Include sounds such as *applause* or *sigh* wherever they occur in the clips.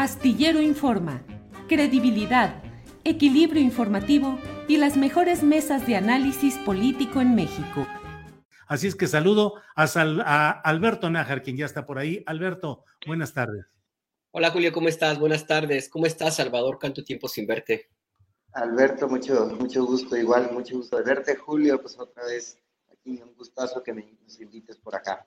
Astillero Informa, credibilidad, equilibrio informativo y las mejores mesas de análisis político en México. Así es que saludo a, Sal- a Alberto Nájar, quien ya está por ahí. Alberto, buenas tardes. Hola Julio, ¿cómo estás? Buenas tardes. ¿Cómo estás, Salvador? ¿Cuánto tiempo sin verte? Alberto, mucho, mucho gusto, igual, mucho gusto de verte. Julio, pues otra vez aquí, un gustazo que me, nos invites por acá.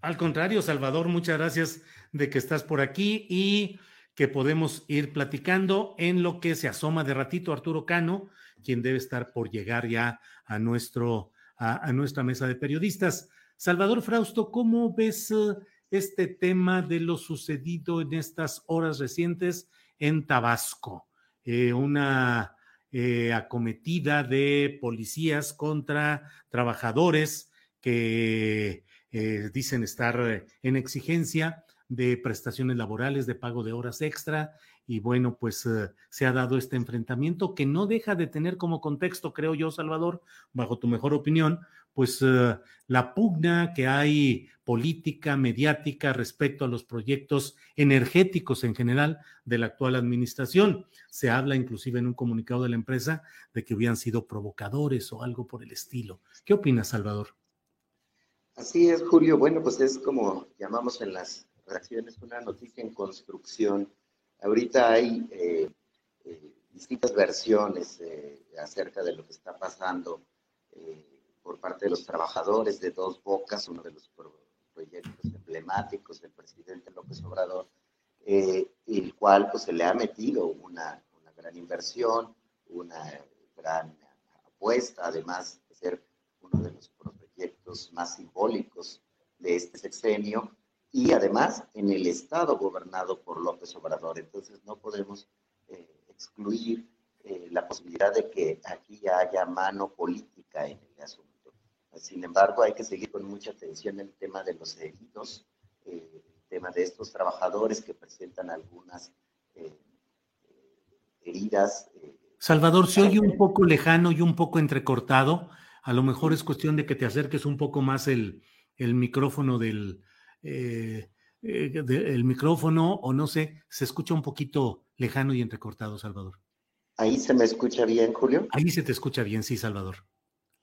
Al contrario, Salvador, muchas gracias de que estás por aquí y que podemos ir platicando en lo que se asoma de ratito Arturo Cano, quien debe estar por llegar ya a, nuestro, a, nuestra mesa de periodistas. Salvador Frausto, ¿cómo ves eh, este tema de lo sucedido en estas horas recientes en Tabasco? Eh, una eh, acometida de policías contra trabajadores que dicen estar en exigencia de prestaciones laborales, de pago de horas extra. Y bueno, pues eh, se ha dado este enfrentamiento que no deja de tener como contexto, creo yo, Salvador, bajo tu mejor opinión, pues eh, la pugna que hay política, mediática respecto a los proyectos energéticos en general de la actual administración. Se habla inclusive en un comunicado de la empresa de que hubieran sido provocadores o algo por el estilo. ¿Qué opinas, Salvador? Así es, Julio. Bueno, pues es como llamamos en las reacciones una noticia en construcción. Ahorita hay eh, eh, distintas versiones eh, acerca de lo que está pasando eh, por parte de los trabajadores de Dos Bocas, uno de los pro- proyectos emblemáticos del presidente López Obrador, eh, el cual pues se le ha metido una, una gran inversión, una gran apuesta, además de ser uno de los proyectos más simbólicos de este sexenio y además en el estado gobernado por López Obrador. Entonces no podemos eh, excluir eh, la posibilidad de que aquí haya mano política en el asunto. Sin embargo, hay que seguir con mucha atención el tema de los heridos, eh, el tema de estos trabajadores que presentan algunas eh, heridas. Salvador, se oye un poco lejano y un poco entrecortado. A lo mejor es cuestión de que te acerques un poco más el, el micrófono del eh, eh, de- el micrófono o no sé, se escucha un poquito lejano y entrecortado, Salvador. Ahí se me escucha bien, Julio. Ahí se te escucha bien, sí, Salvador.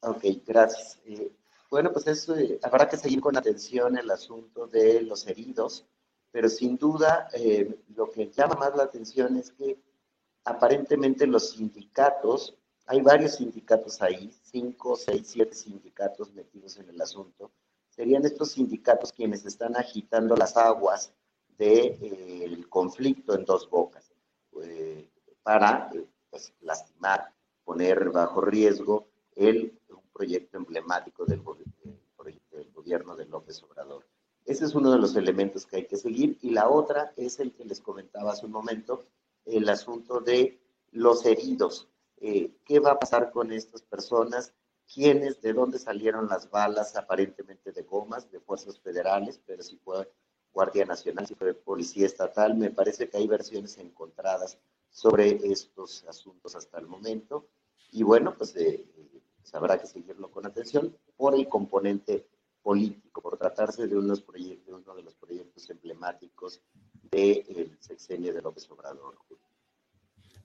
Ok, gracias. Eh, bueno, pues eso, eh, habrá que seguir con atención el asunto de los heridos, pero sin duda eh, lo que llama más la atención es que aparentemente los sindicatos, hay varios sindicatos ahí, cinco, seis, siete sindicatos metidos en el asunto, serían estos sindicatos quienes están agitando las aguas del conflicto en dos bocas eh, para eh, pues, lastimar, poner bajo riesgo el, un proyecto emblemático del, del gobierno de López Obrador. Ese es uno de los elementos que hay que seguir y la otra es el que les comentaba hace un momento, el asunto de los heridos. Eh, ¿Qué va a pasar con estas personas? ¿Quiénes? ¿De dónde salieron las balas aparentemente de gomas de fuerzas federales? Pero si fue Guardia Nacional, si fue Policía Estatal, me parece que hay versiones encontradas sobre estos asuntos hasta el momento. Y bueno, pues, eh, pues habrá que seguirlo con atención por el componente político, por tratarse de uno de los proyectos emblemáticos del sexenio de López Obrador.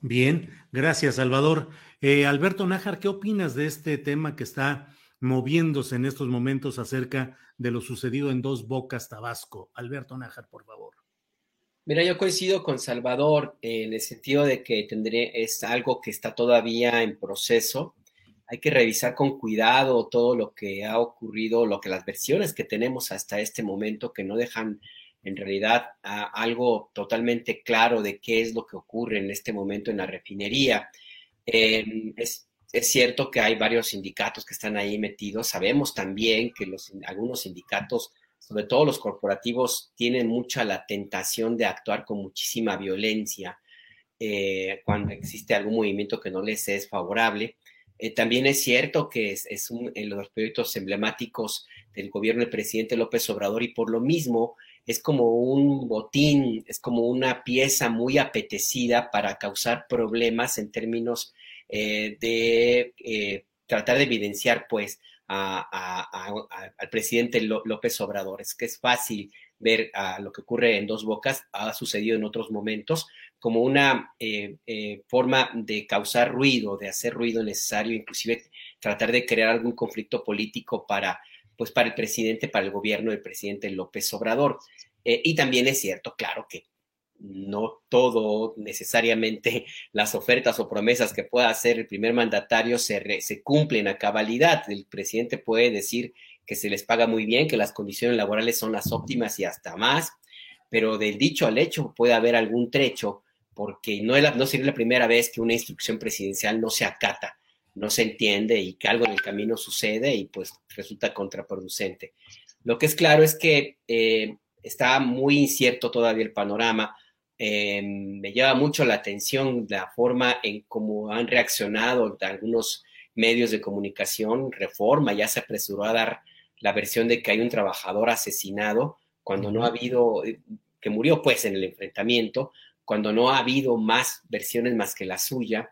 Bien, gracias, Salvador. Eh, Alberto Nájar, ¿qué opinas de este tema que está moviéndose en estos momentos acerca de lo sucedido en Dos Bocas, Tabasco? Alberto Nájar, por favor. Mira, yo coincido con Salvador en el sentido de que tendré, es algo que está todavía en proceso. Hay que revisar con cuidado todo lo que ha ocurrido, lo que las versiones que tenemos hasta este momento que no dejan en realidad algo totalmente claro de qué es lo que ocurre en este momento en la refinería. Em, es, cierto que hay varios sindicatos que están ahí metidos. Sabemos también que los, algunos sindicatos, sobre todo los corporativos, tienen mucha la tentación de actuar con muchísima violencia eh, cuando existe algún movimiento que no les es favorable. Eh, también es cierto que es, es uno de los proyectos emblemáticos del gobierno del presidente López Obrador y por lo mismo es como un botín, es como una pieza muy apetecida para causar problemas en términos eh, de eh, tratar de evidenciar, pues, al presidente López Obrador. Es que es fácil ver lo que ocurre en dos bocas, ha sucedido en otros momentos, como una eh, forma de causar ruido, de hacer ruido necesario, inclusive tratar de crear algún conflicto político para pues para el presidente, para el gobierno del presidente López Obrador. Eh, y también es cierto, claro, que no todo necesariamente *laughs* las ofertas o promesas que pueda hacer el primer mandatario se, cumplen a cabalidad. El presidente puede decir que se les paga muy bien, que las condiciones laborales son las óptimas y hasta más, pero del dicho al hecho puede haber algún trecho, porque no, es no sería la primera vez que una instrucción presidencial no se acata no se entiende y que algo en el camino sucede y pues resulta contraproducente. Lo que es claro es que eh, está muy incierto todavía el panorama. Eh, me llama mucho la atención la forma en cómo han reaccionado algunos medios de comunicación. Reforma ya se apresuró a dar la versión de que hay un trabajador asesinado cuando no ha habido, eh, que murió pues en el enfrentamiento, cuando no ha habido más versiones más que la suya.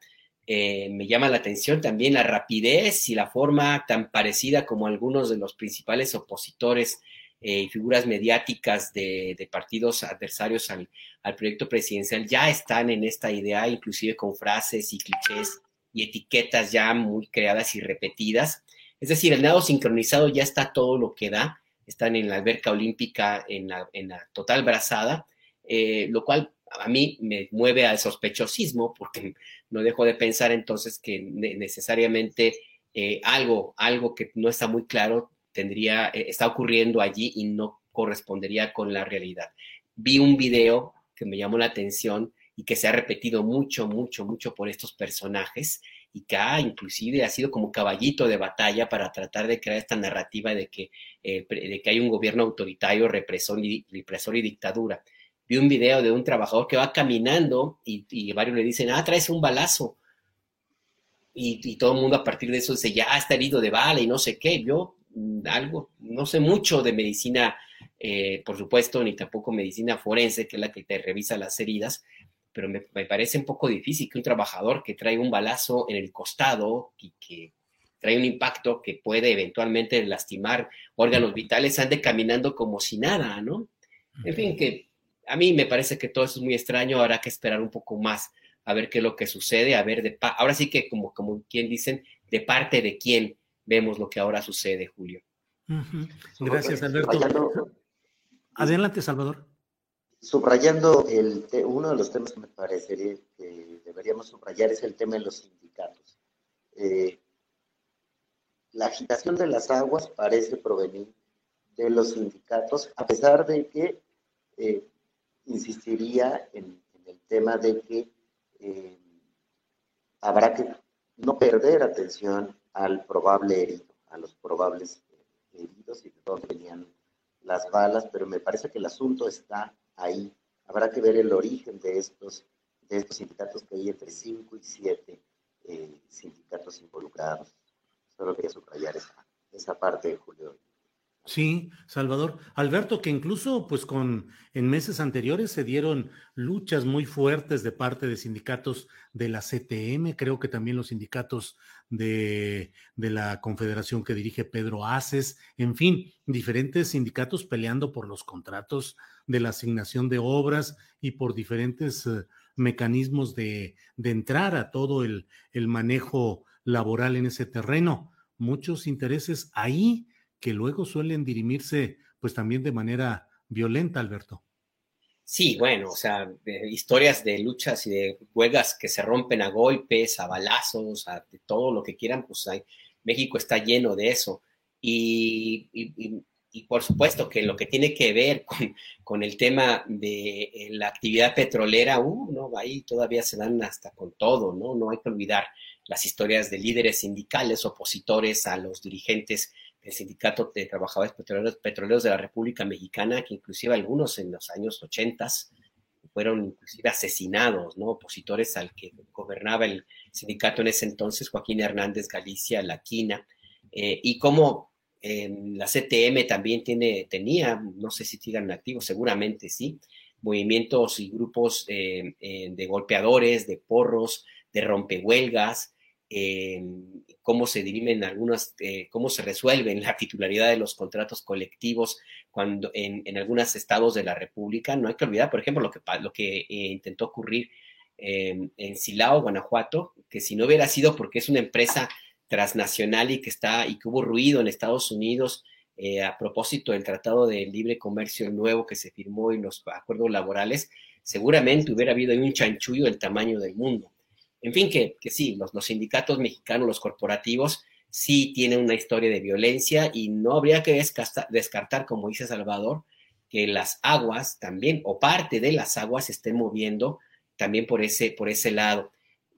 Eh, me llama la atención también la rapidez y la forma tan parecida como algunos de los principales opositores eh, y figuras mediáticas de, partidos adversarios al, proyecto presidencial ya están en esta idea, inclusive con frases y clichés y etiquetas ya muy creadas y repetidas. Es decir, el nado sincronizado ya está todo lo que da, están en la alberca olímpica en la, total brazada, eh, lo cual a mí me mueve al sospechosismo porque no dejo de pensar entonces que necesariamente eh, algo, algo que no está muy claro tendría, eh, está ocurriendo allí y no correspondería con la realidad. Vi un video que me llamó la atención y que se ha repetido mucho, mucho, mucho por estos personajes y que ha inclusive ha sido como caballito de batalla para tratar de crear esta narrativa de que, eh, de que hay un gobierno autoritario, represor y, represor y dictadura vi un video de un trabajador que va caminando y, varios le dicen, ah, traes un balazo. Y, todo el mundo a partir de eso dice, ya está herido de bala y no sé qué. Yo mm, algo, no sé mucho de medicina, eh, por supuesto, ni tampoco medicina forense, que es la que te revisa las heridas, pero me, me, parece un poco difícil que un trabajador que trae un balazo en el costado y que trae un impacto que puede eventualmente lastimar órganos vitales, ande caminando como si nada, ¿no? En fin, que a mí me parece que todo eso es muy extraño, habrá que esperar un poco más a ver qué es lo que sucede, a ver, de ahora sí que como, como quien dicen, de parte de quién vemos lo que ahora sucede, Julio. Gracias, Alberto. Adelante, Salvador. Subrayando el, uno de los temas que me parecería que deberíamos subrayar es el tema de los sindicatos. Eh, la agitación de las aguas parece provenir de los sindicatos, a pesar de que eh, insistiría en, el tema de que eh, habrá que no perder atención al probable herido, a los probables heridos y de dónde venían las balas, pero me parece que el asunto está ahí. Habrá que ver el origen de estos, de estos sindicatos que hay entre 5 y 7 eh, sindicatos involucrados. Solo quería subrayar esa, esa parte, Julio. Sí, Salvador. Alberto, que incluso pues con en meses anteriores se dieron luchas muy fuertes de parte de sindicatos de la CTM, creo que también los sindicatos de, de la confederación que dirige Pedro Aces, en fin, diferentes sindicatos peleando por los contratos de la asignación de obras y por diferentes eh, mecanismos de, de entrar a todo el, el manejo laboral en ese terreno. Muchos intereses ahí que luego suelen dirimirse pues también de manera violenta, Alberto. Sí, bueno, o sea, historias de luchas y de huelgas que se rompen a golpes, a balazos, a de todo lo que quieran, pues hay, México está lleno de eso. Y, y, y, por supuesto que lo que tiene que ver con, con el tema de eh, la actividad petrolera, uh, no, ahí todavía se dan hasta con todo, ¿no? No hay que olvidar las historias de líderes sindicales opositores a los dirigentes el Sindicato de Trabajadores Petroleros, Petroleros de la República Mexicana, que inclusive algunos en los años 80 fueron inclusive asesinados, ¿no? Opositores al que gobernaba el sindicato en ese entonces, Joaquín Hernández Galicia, La Quina, eh, y como la CTM también tiene, tenía, no sé si sigan activos, seguramente sí, movimientos y grupos eh, eh, de golpeadores, de porros, de rompehuelgas, cómo se dirimen algunas, eh, cómo se resuelven la titularidad de los contratos colectivos cuando en, en, algunos estados de la República. No hay que olvidar, por ejemplo, lo que, lo que eh, intentó ocurrir eh, en Silao, Guanajuato, que si no hubiera sido porque es una empresa transnacional y que está y que hubo ruido en Estados Unidos eh, a propósito del Tratado de Libre Comercio nuevo que se firmó y los acuerdos laborales, seguramente hubiera habido un chanchullo del tamaño del mundo. En fin, que, que sí, los, los, sindicatos mexicanos, los corporativos, sí tienen una historia de violencia y no habría que descartar, como dice Salvador, que las aguas también, o parte de las aguas, se estén moviendo también por ese, por ese lado.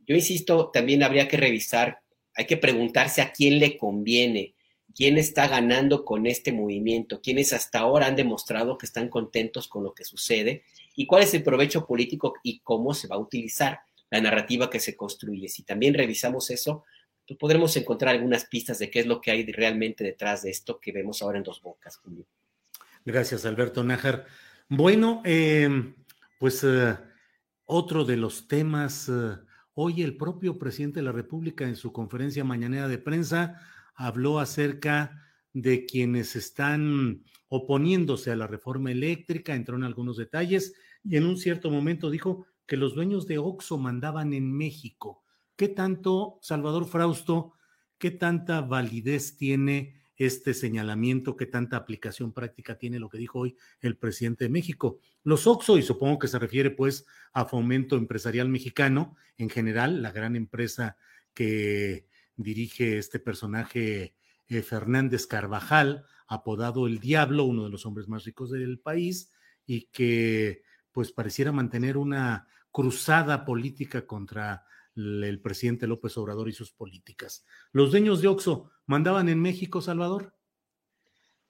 Yo insisto, también habría que revisar, hay que preguntarse a quién le conviene, quién está ganando con este movimiento, quiénes hasta ahora han demostrado que están contentos con lo que sucede y cuál es el provecho político y cómo se va a utilizar la narrativa que se construye. Si también revisamos eso, pues podremos encontrar algunas pistas de qué es lo que hay realmente detrás de esto que vemos ahora en Dos Bocas, Julio. Gracias, Alberto Nájar. Bueno, eh, pues eh, otro de los temas, eh, hoy el propio presidente de la República en su conferencia mañanera de prensa habló acerca de quienes están oponiéndose a la reforma eléctrica, entró en algunos detalles y en un cierto momento dijo que los dueños de Oxo mandaban en México. ¿Qué tanto, Salvador Frausto, qué tanta validez tiene este señalamiento, qué tanta aplicación práctica tiene lo que dijo hoy el presidente de México? Los Oxo, y supongo que se refiere pues a Fomento Empresarial Mexicano, en general, la gran empresa que dirige este personaje eh, Fernández Carvajal, apodado El Diablo, uno de los hombres más ricos del país, y que pues pareciera mantener una cruzada política contra el presidente López Obrador y sus políticas. ¿Los dueños de Oxo mandaban en México, Salvador?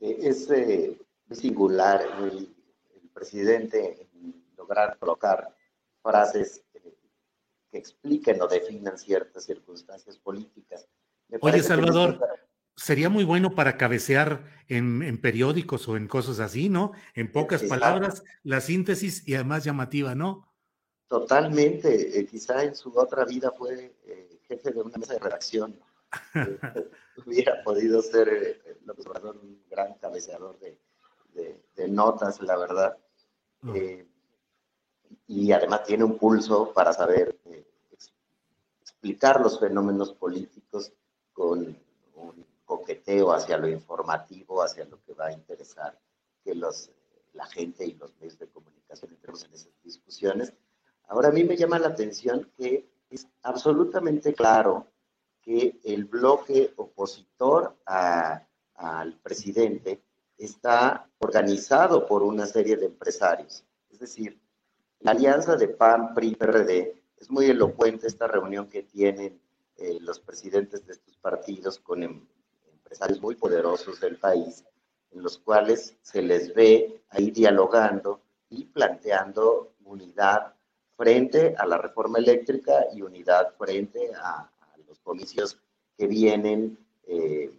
Eh, es, eh, singular el, el, presidente lograr colocar frases eh, que expliquen o definan ciertas circunstancias políticas. Oye, Salvador, sería muy bueno para cabecear en, en, periódicos o en cosas así, ¿no? En pocas palabras, la síntesis y además llamativa, ¿no? Totalmente. Eh, quizá en su otra vida fue eh, jefe de una mesa de redacción. Eh, *laughs* hubiera podido ser López Obrador un gran cabeceador de, de, de notas, la verdad. Oh. y además tiene un pulso para saber explicar los fenómenos políticos con coqueteo hacia lo informativo, hacia lo que va a interesar que los, la gente y los medios de comunicación entremos en esas discusiones. Ahora a mí me llama la atención que es absolutamente claro que el bloque opositor a, al presidente está organizado por una serie de empresarios. Es decir, la alianza de PAN, PRI, PRD, es muy elocuente esta reunión que tienen eh, los presidentes de estos partidos con em, empresarios muy poderosos del país, en los cuales se les ve ahí dialogando y planteando unidad frente a la reforma eléctrica y unidad frente a, a los comicios que vienen eh,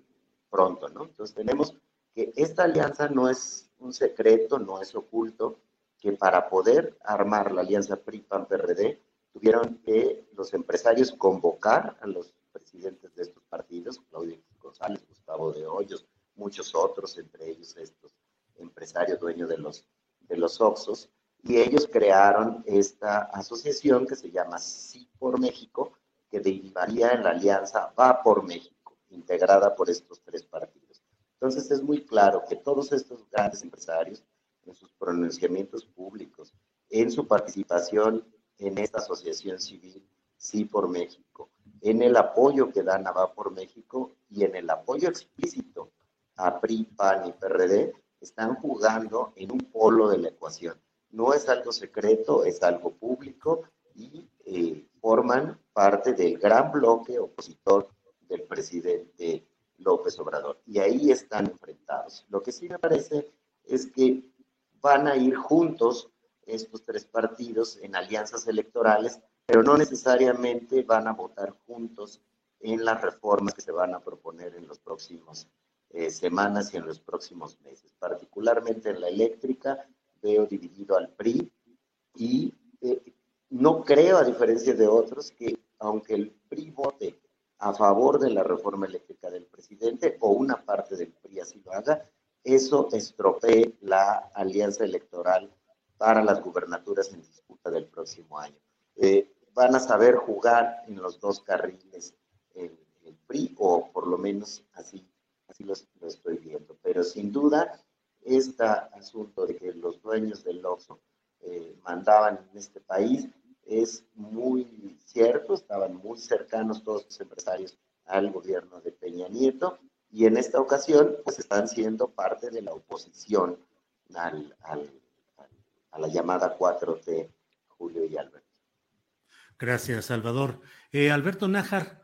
pronto, ¿no? Entonces tenemos que esta alianza no es un secreto, no es oculto, que para poder armar la alianza PRI-PAN-PRD tuvieron que los empresarios convocar a los presidentes de estos partidos, Claudio González, Gustavo de Hoyos, muchos otros, entre ellos estos empresarios dueños de los, de los Oxos, y ellos crearon esta asociación que se llama Sí por México, que derivaría en la alianza Va por México, integrada por estos tres partidos. Entonces es muy claro que todos estos grandes empresarios, en sus pronunciamientos públicos, en su participación en esta asociación civil, Sí por México, en el apoyo que dan a Va por México y en el apoyo explícito a PRI, PAN y PRD, están jugando en un polo de la ecuación. No es algo secreto, es algo público y eh, forman parte del gran bloque opositor del presidente López Obrador. Y ahí están enfrentados. Lo que sí me parece es que van a ir juntos estos tres partidos en alianzas electorales, pero no necesariamente van a votar juntos en las reformas que se van a proponer en los próximos eh, semanas y en los próximos meses. Particularmente en la eléctrica, veo dividido al PRI y eh, no creo, a diferencia de otros, que aunque el PRI vote a favor de la reforma eléctrica del presidente o una parte del PRI así lo haga, eso estropee la alianza electoral para las gubernaturas en disputa del próximo año. Eh, van a saber jugar en los dos carriles el, el PRI, o por lo menos así así lo, estoy viendo. Pero sin duda, este asunto de que los dueños del Oxxo eh, mandaban en este país es muy cierto, estaban muy cercanos todos los empresarios al gobierno de Peña Nieto y en esta ocasión pues están siendo parte de la oposición al, a la llamada 4T, Julio y Alberto. Gracias, Salvador. Eh, Alberto Nájar,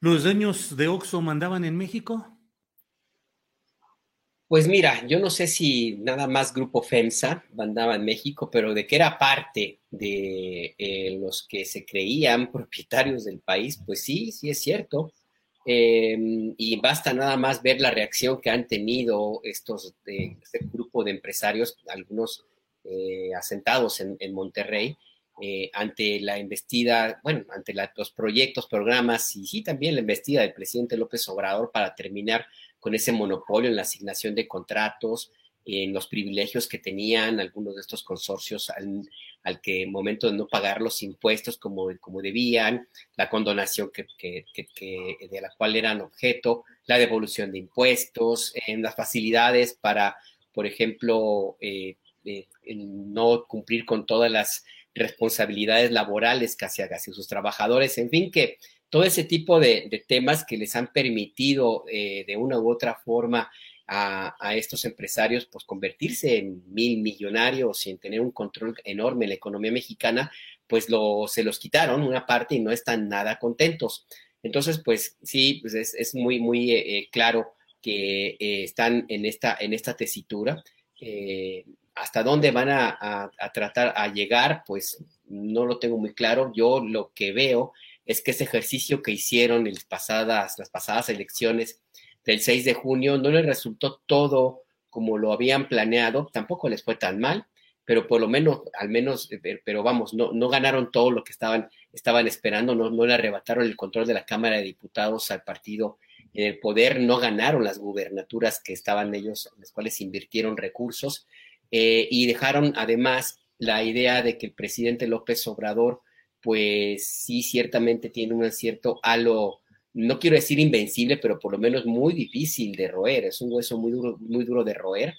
¿Los dueños de Oxo mandaban en México? Pues mira, yo no sé si nada más Grupo FEMSA mandaba en México, pero de que era parte de eh, los que se creían propietarios del país, pues sí, sí es cierto. Em, y basta nada más ver la reacción que han tenido estos, este grupo de empresarios, algunos eh, asentados en, en Monterrey, eh, ante la investida, bueno, ante los proyectos, programas y sí también la investida del presidente López Obrador para terminar con ese monopolio en la asignación de contratos, en los privilegios que tenían algunos de estos consorcios al, al que momento de no pagar los impuestos como, como debían, la condonación que, de la cual eran objeto, la devolución de impuestos, en las facilidades para, por ejemplo, eh, eh, no cumplir con todas las responsabilidades laborales casi hacia, sus trabajadores, en fin, que todo ese tipo de, temas que les han permitido eh, de una u otra forma a, estos empresarios pues convertirse en mil millonarios en tener un control enorme en la economía mexicana, pues lo, se los quitaron una parte y no están nada contentos. Entonces, pues sí, pues es, muy, muy eh, eh, claro que están en esta, en esta tesitura hasta dónde van a, tratar a llegar, pues no lo tengo muy claro. Yo lo que veo es que ese ejercicio que hicieron en las pasadas, las pasadas elecciones del 6 de junio no les resultó todo como lo habían planeado, tampoco les fue tan mal, pero por lo menos, al menos, eh, pero vamos, no, no ganaron todo lo que estaban, estaban esperando, no, no le arrebataron el control de la Cámara de Diputados al partido en el poder, no ganaron las gubernaturas que estaban ellos, en las cuales invirtieron recursos, eh, y dejaron además la idea de que el presidente López Obrador, pues sí, ciertamente tiene un cierto halo, no quiero decir invencible, pero por lo menos muy difícil de roer, es un hueso muy duro, muy duro de roer,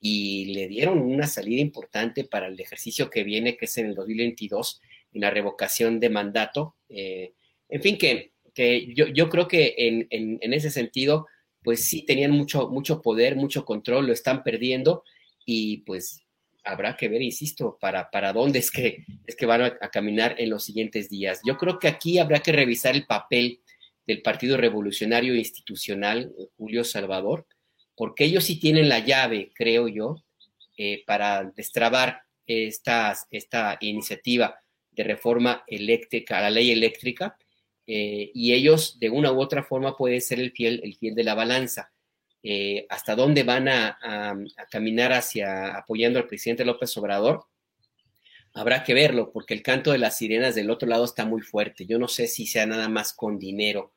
y le dieron una salida importante para el ejercicio que viene, que es en el 2022, en la revocación de mandato. Eh, en fin, que, que yo, yo, creo que en, en, en, ese sentido, pues sí tenían mucho, mucho poder, mucho control, lo están perdiendo y pues habrá que ver, insisto, para, para dónde es que, es que van a, caminar en los siguientes días. Yo creo que aquí habrá que revisar el papel del Partido Revolucionario Institucional, eh, Julio Salvador, porque ellos sí tienen la llave, creo yo, eh, para destrabar esta, esta iniciativa de reforma eléctrica, la ley eléctrica, eh, y ellos de una u otra forma pueden ser el fiel, el fiel de la balanza. Eh, hasta dónde van a, caminar hacia apoyando al presidente López Obrador, habrá que verlo, porque el canto de las sirenas del otro lado está muy fuerte. Yo no sé si sea nada más con dinero.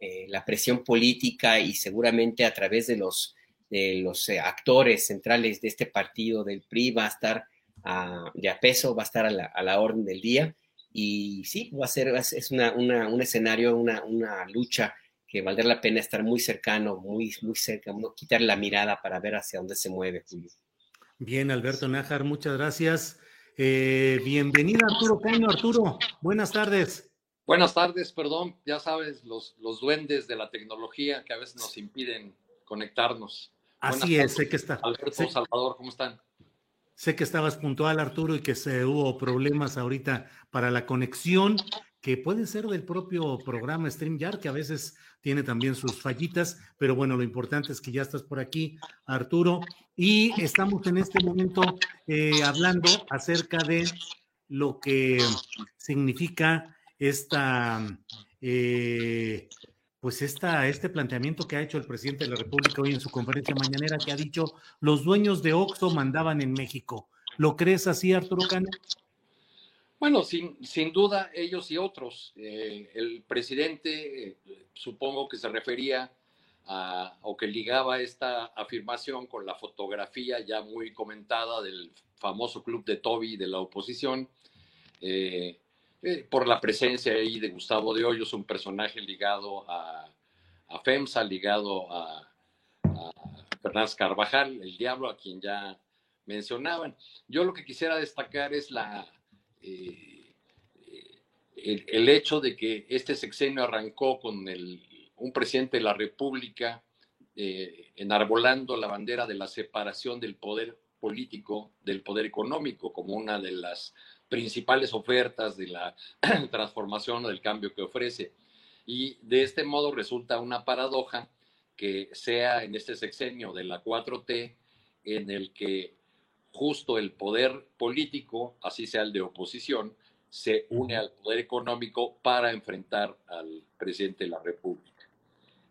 Eh, la presión política y seguramente a través de los, eh, actores centrales de este partido, del PRI, va a estar a, de peso, va a estar a la, orden del día. Y sí, va a ser, es una, un escenario, una, una lucha que valdrá la pena estar muy cercano, muy, muy cerca, no quitar la mirada para ver hacia dónde se mueve, Julio. Bien, Alberto Nájar, muchas gracias. Eh, bienvenida, Arturo Caño. Arturo, buenas tardes. Buenas tardes, perdón, ya sabes, los, los duendes de la tecnología que a veces nos impiden conectarnos. Así es, sé que está. Alberto, Salvador, ¿cómo están? Sé que estabas puntual, Arturo, y que se hubo problemas ahorita para la conexión, que puede ser del propio programa StreamYard, que a veces tiene también sus fallitas, pero bueno, lo importante es que ya estás por aquí, Arturo, y estamos en este momento eh, hablando acerca de lo que significa esta, eh, pues esta, este planteamiento que ha hecho el presidente de la República hoy en su conferencia mañanera, que ha dicho, los dueños de Oxxo mandaban en México. ¿Lo crees así, Arturo Cano? Bueno, sin, sin duda, ellos y otros. Eh, el presidente, eh, supongo que se refería a, o que ligaba esta afirmación con la fotografía ya muy comentada del famoso club de Toby de la oposición, eh, por la presencia ahí de Gustavo de Hoyos, un personaje ligado a, FEMSA, ligado a, a Fernández Carvajal, el diablo, a quien ya mencionaban. Yo lo que quisiera destacar es la eh, el, el, hecho de que este sexenio arrancó con un presidente de la República eh, enarbolando la bandera de la separación del poder político del poder económico como una de las principales ofertas de la *clears throat* transformación o del cambio que ofrece. Y de este modo resulta una paradoja que sea en este sexenio de la 4T en el que justo el poder político, así sea el de oposición, se une al poder económico para enfrentar al presidente de la República.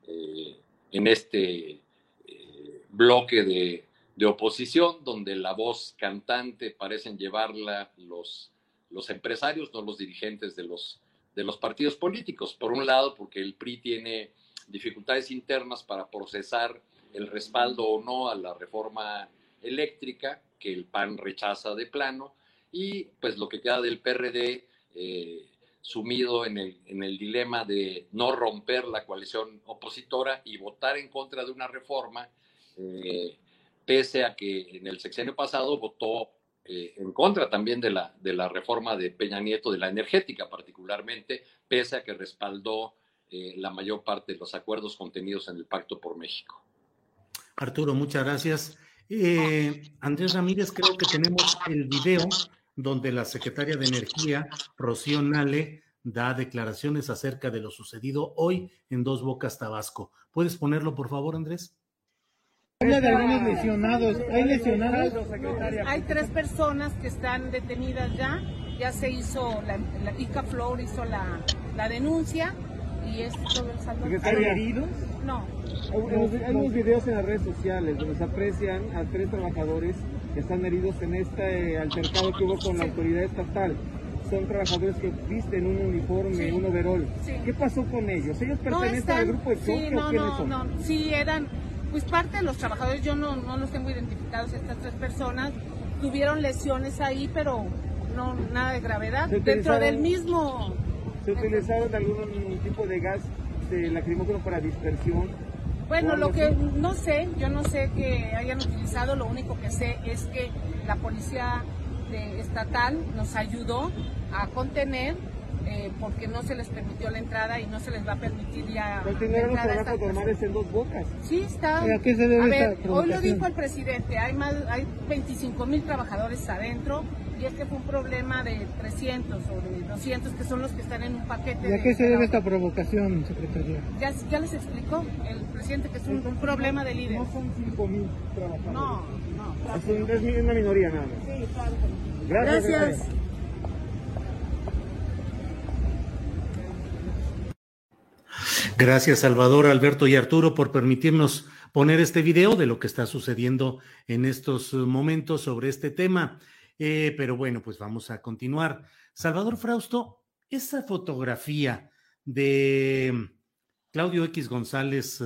Eh, en este eh, bloque de, de, oposición, donde la voz cantante parecen llevarla los, los empresarios, no los dirigentes de los, de los partidos políticos. Por un lado, porque el PRI tiene dificultades internas para procesar el respaldo o no a la reforma eléctrica, que el PAN rechaza de plano, y pues lo que queda del PRD eh, sumido en el, en el dilema de no romper la coalición opositora y votar en contra de una reforma, eh, pese a que en el sexenio pasado votó eh, en contra también de la, de la reforma de Peña Nieto, de la energética particularmente, pese a que respaldó eh, la mayor parte de los acuerdos contenidos en el Pacto por México. Arturo, muchas gracias. Eh, Andrés Ramírez, creo que tenemos el video donde la secretaria de Energía, Rocío Nale, da declaraciones acerca de lo sucedido hoy en Dos Bocas, Tabasco. ¿Puedes ponerlo, por favor, Andrés? Habla de algunos lesionados. ¿Hay lesionados? Hay tres personas que están detenidas ya. Ya se hizo, la, la ICA Flor hizo la, la denuncia y es todo el. ¿Hay heridos? No. Hay, hay unos videos en las redes sociales donde se aprecian a tres trabajadores que están heridos en este altercado que hubo con la autoridad estatal. Son trabajadores que visten un uniforme, sí. un overol. Sí. ¿Qué pasó con ellos? ¿Ellos pertenecen no están, al grupo de choque sí, no, o quiénes no, son? No, sí, eran, pues parte de los trabajadores, yo no, no los tengo identificados, estas tres personas tuvieron lesiones ahí, pero no nada de gravedad. Dentro del mismo... ¿Se utilizaron algún tipo de gas de lacrimógeno para dispersión? Bueno, lo que no sé, yo no sé que hayan utilizado, lo único que sé es que la policía de, estatal nos ayudó a contener eh, porque no se les permitió la entrada y no se les va a permitir ya. ¿Continuaron los trabajos normales en dos bocas? Sí, está. ¿A qué se debe a ver, hoy lo dijo el presidente, hay más, hay 25 mil trabajadores adentro y este fue un problema de 300 o de 200 que son los que están en un paquete. ¿Y a de, qué se debe de esta provocación, secretaria? Ya, ya, les explicó el presidente que es un, un problema de líderes. No son 5 mil trabajadores. No, no. Es, un, es, una minoría nada más. Sí, claro. Gracias. Gracias. Gracias, Salvador, Alberto y Arturo, por permitirnos poner este video de lo que está sucediendo en estos momentos sobre este tema. Eh, pero bueno, pues vamos a continuar. Salvador Frausto, esa fotografía de Claudio X González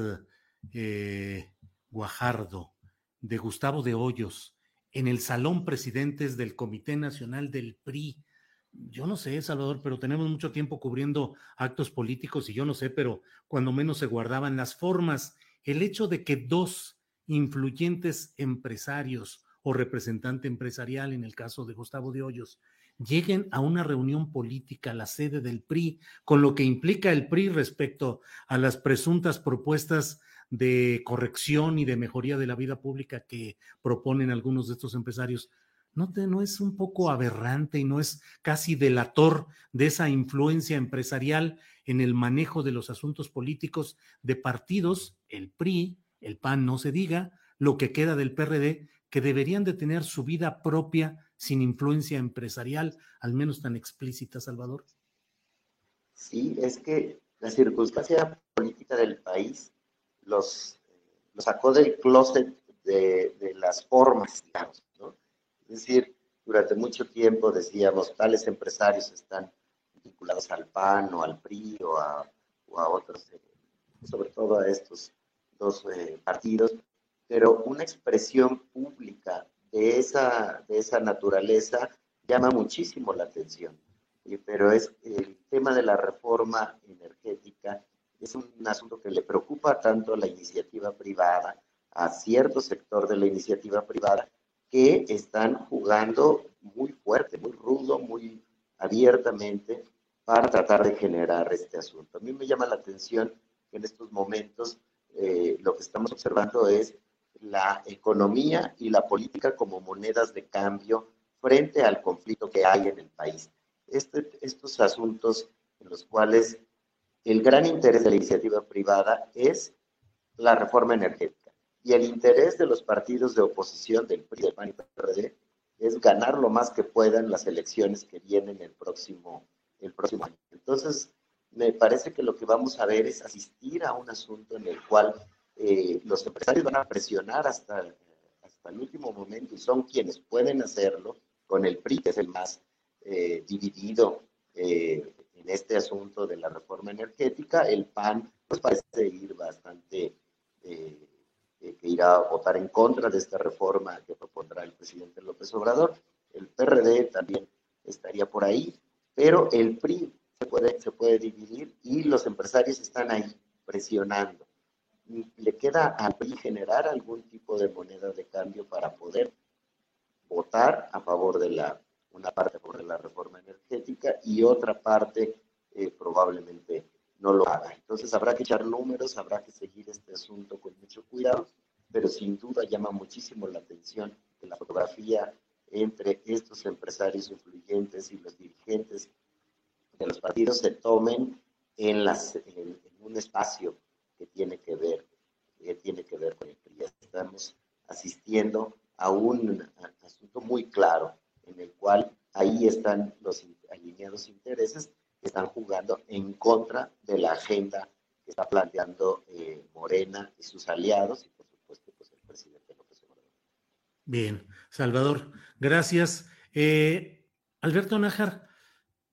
eh, Guajardo, de Gustavo de Hoyos en el Salón Presidentes del Comité Nacional del PRI. Yo no sé, Salvador, pero tenemos mucho tiempo cubriendo actos políticos y yo no sé, pero cuando menos se guardaban las formas. El hecho de que dos influyentes empresarios o representante empresarial, en el caso de Gustavo de Hoyos, lleguen a una reunión política, la sede del PRI, con lo que implica el PRI respecto a las presuntas propuestas de corrección y de mejoría de la vida pública que proponen algunos de estos empresarios, ¿no, te, no es un poco aberrante y no es casi delator de esa influencia empresarial en el manejo de los asuntos políticos de partidos, el PRI, el PAN no se diga, lo que queda del PRD, que deberían de tener su vida propia sin influencia empresarial, al menos tan explícita, Salvador? Sí, es que la circunstancia política del país los, sacó del closet de, las formas, digamos, ¿no? Es decir, durante mucho tiempo decíamos, tales empresarios están vinculados al PAN o al PRI o a, otros, eh, sobre todo a estos dos eh, partidos, pero una expresión pública de esa, de esa naturaleza llama muchísimo la atención. pero es el tema de la reforma energética es un asunto que le preocupa tanto a la iniciativa privada, a cierto sector de la iniciativa privada, que están jugando muy fuerte, muy rudo, muy abiertamente para tratar de generar este asunto. A mí me llama la atención que en estos momentos eh, lo que estamos observando es la economía y la política como monedas de cambio frente al conflicto que hay en el país. Este, estos asuntos en los cuales el gran interés de la iniciativa privada es la reforma energética y el interés de los partidos de oposición del PRI, del PAN y PRD es ganar lo más que puedan las elecciones que vienen el próximo, el próximo año. Entonces, me parece que lo que vamos a ver es asistir a un asunto en el cual eh, los empresarios van a presionar hasta, hasta el último momento y son quienes pueden hacerlo con el PRI, que es el más eh, dividido eh, en este asunto de la reforma energética. El PAN pues parece ir bastante, que irá a votar en contra de esta reforma que propondrá el presidente López Obrador. El PRD también estaría por ahí, pero el PRI se puede, se puede dividir y los empresarios están ahí presionando le queda a PRI generar algún tipo de moneda de cambio para poder votar a favor de la, una parte por la reforma energética y otra parte eh, probablemente no lo haga. Entonces habrá que echar números, habrá que seguir este asunto con mucho cuidado, pero sin duda llama muchísimo la atención que la fotografía entre estos empresarios influyentes y los dirigentes de los partidos se tomen en, las, en un espacio tiene que ver, que tiene que ver con el PRI. Estamos asistiendo a un asunto muy claro en el cual ahí están los alineados intereses que están jugando en contra de la agenda que está planteando eh, Morena y sus aliados y por supuesto pues, el presidente López Obrador. Bien, Salvador, gracias. Eh, Alberto Nájar,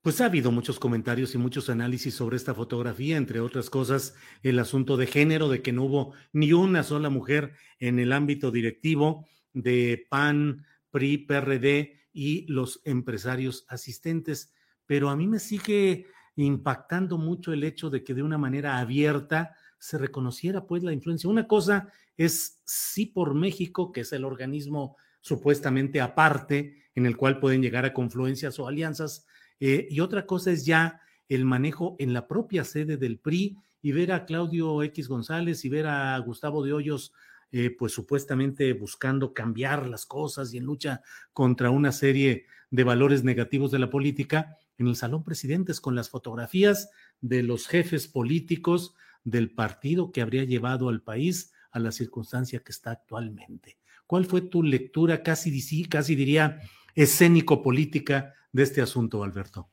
pues ha habido muchos comentarios y muchos análisis sobre esta fotografía, entre otras cosas, el asunto de género, de que no hubo ni una sola mujer en el ámbito directivo de PAN, PRI, PRD y los empresarios asistentes. Pero a mí me sigue impactando mucho el hecho de que de una manera abierta se reconociera pues la influencia. Una cosa es sí por México, que es el organismo supuestamente aparte en el cual pueden llegar a confluencias o alianzas, eh, y otra cosa es ya el manejo en la propia sede del PRI y ver a Claudio X González y ver a Gustavo de Hoyos, eh, pues supuestamente buscando cambiar las cosas y en lucha contra una serie de valores negativos de la política en el Salón Presidentes con las fotografías de los jefes políticos del partido que habría llevado al país a la circunstancia que está actualmente. ¿Cuál fue tu lectura, casi, casi diría, escénico-política de este asunto, Alberto?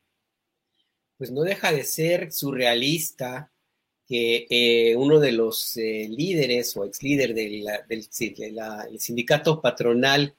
Pues no deja de ser surrealista que eh, uno de los eh, líderes o ex líder del sindicato patronal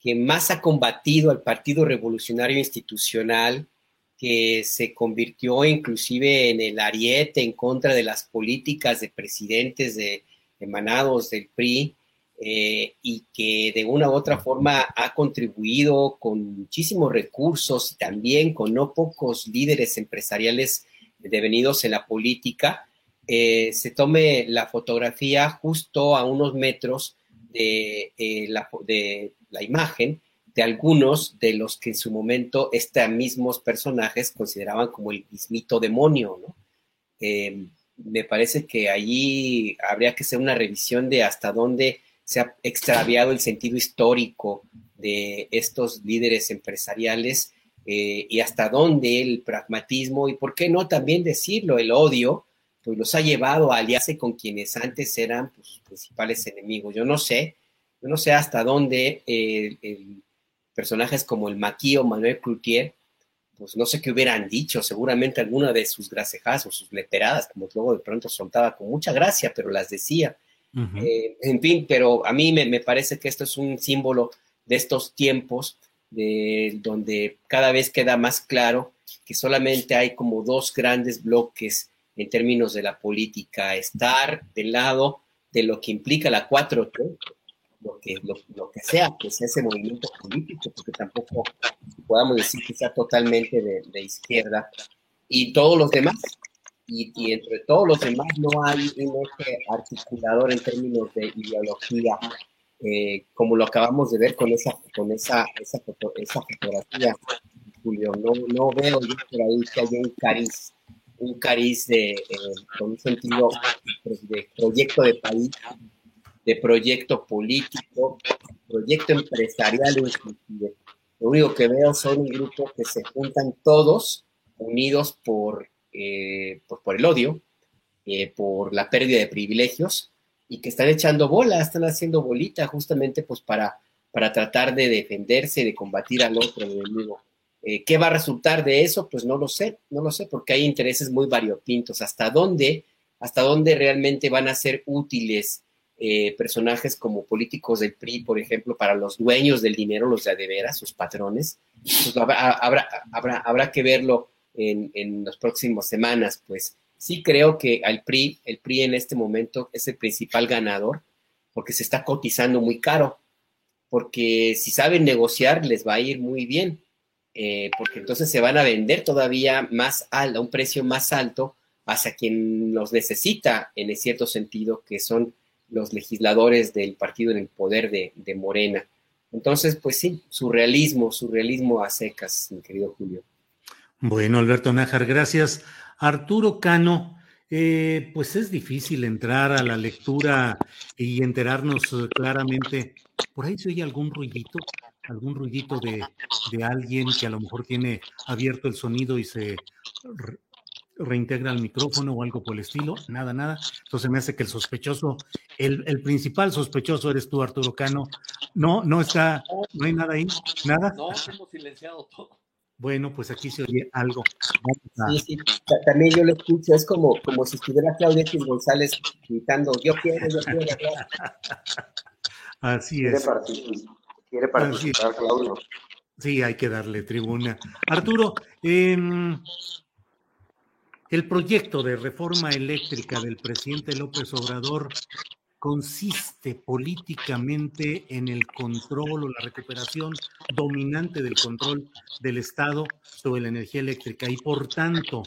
que más ha combatido al Partido Revolucionario Institucional, que se convirtió inclusive en el ariete en contra de las políticas de presidentes de emanados del PRI, eh, y que de una u otra forma ha contribuido con muchísimos recursos y también con no pocos líderes empresariales devenidos en la política, eh, se tome la fotografía justo a unos metros de, eh, la, de la imagen de algunos de los que en su momento estos mismos personajes consideraban como el mismito demonio, ¿no? me parece que allí habría que hacer una revisión de hasta dónde se ha extraviado el sentido histórico de estos líderes empresariales eh, y hasta dónde el pragmatismo y, ¿por qué no también decirlo, el odio, pues los ha llevado a aliarse con quienes antes eran pues, sus principales enemigos. Yo no sé, yo no sé hasta dónde personajes como el Maquis o Manuel Cloutier pues no sé qué hubieran dicho, seguramente alguna de sus gracejazos, sus leperadas, como luego de pronto soltaba con mucha gracia, pero las decía. Eh, en fin, pero a mí me, parece que esto es un símbolo de estos tiempos, de, donde cada vez queda más claro que solamente hay como dos grandes bloques en términos de la política, estar del lado de lo que implica la 4T, lo que, lo, que sea que sea ese movimiento político, porque tampoco podamos decir que sea totalmente de, izquierda, y todos los demás. Y, entre todos los demás no hay un eje articulador en términos de ideología, eh, como lo acabamos de ver con esa, con esa, esa, esa fotografía, Julio. No, no veo yo por ahí que haya un cariz, un cariz de, eh, con un sentido de proyecto de país de proyecto político, proyecto empresarial inclusive. Lo único que veo son un grupo que se juntan todos unidos por, eh, por, el odio, eh, por la pérdida de privilegios y que están echando bola, están haciendo bolita justamente pues para, para tratar de defenderse, de combatir al otro enemigo. Eh, ¿Qué va a resultar de eso? Pues no lo sé, no lo sé, porque hay intereses muy variopintos. ¿Hasta dónde, hasta dónde realmente van a ser útiles personajes como políticos del PRI, por ejemplo, para los dueños del dinero, los de veras, sus patrones, pues habrá, habrá, habrá, que verlo en, en las próximas semanas, pues sí creo que al PRI, el PRI en este momento es el principal ganador, porque se está cotizando muy caro, porque si saben negociar les va a ir muy bien, eh, porque entonces se van a vender todavía más alto, a un precio más alto hacia quien los necesita en cierto sentido, que son los legisladores del partido en el poder de, Morena. Entonces, pues sí, surrealismo, surrealismo a secas, mi querido Julio. Bueno, Alberto Nájar, gracias. Arturo Cano, eh, pues es difícil entrar a la lectura y enterarnos claramente. Por ahí se oye algún ruidito, algún ruidito de, de alguien que a lo mejor tiene abierto el sonido y se reintegra el micrófono o algo por el estilo, nada, nada. Entonces me hace que el sospechoso, el, el, principal sospechoso eres tú, Arturo Cano. No, no está, no hay nada ahí, nada. No, hemos silenciado todo. Bueno, pues aquí se oye algo. Sí, sí, también yo lo escucho, es como, como si estuviera Claudia X González gritando, yo quiero, yo quiero. *laughs* Así es. Quiere participar, Claudio. Sí, hay que darle tribuna. Arturo, eh, el proyecto de reforma eléctrica del presidente López Obrador consiste políticamente en el control o la recuperación dominante del control del Estado sobre la energía eléctrica y por tanto,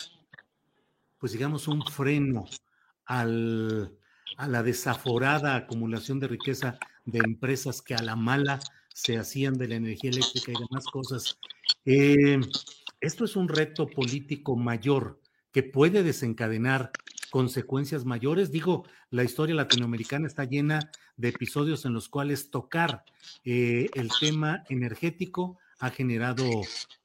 pues digamos un freno al, a la desaforada acumulación de riqueza de empresas que a la mala se hacían de la energía eléctrica y demás cosas. Eh, esto es un reto político mayor que puede desencadenar consecuencias mayores. Digo, la historia latinoamericana está llena de episodios en los cuales tocar eh, el tema energético ha generado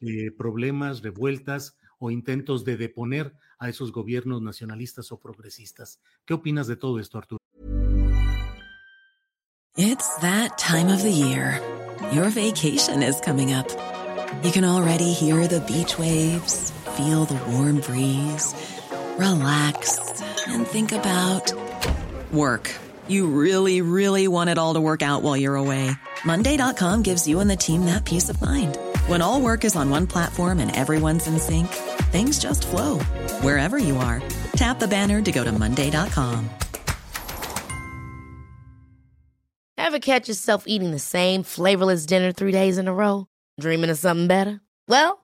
eh, problemas, revueltas o intentos de deponer a esos gobiernos nacionalistas o progresistas. ¿Qué opinas de todo esto, Arturo? That time of the year. Your vacation is coming up. You can already hear the beach waves. feel the warm breeze, relax, and think about work. You really, really want it all to work out while you're away. Monday.com gives you and the team that peace of mind. When all work is on one platform and everyone's in sync, things just flow wherever you are. Tap the banner to go to Monday.com. Ever catch yourself eating the same flavorless dinner three days in a row? Dreaming of something better? Well,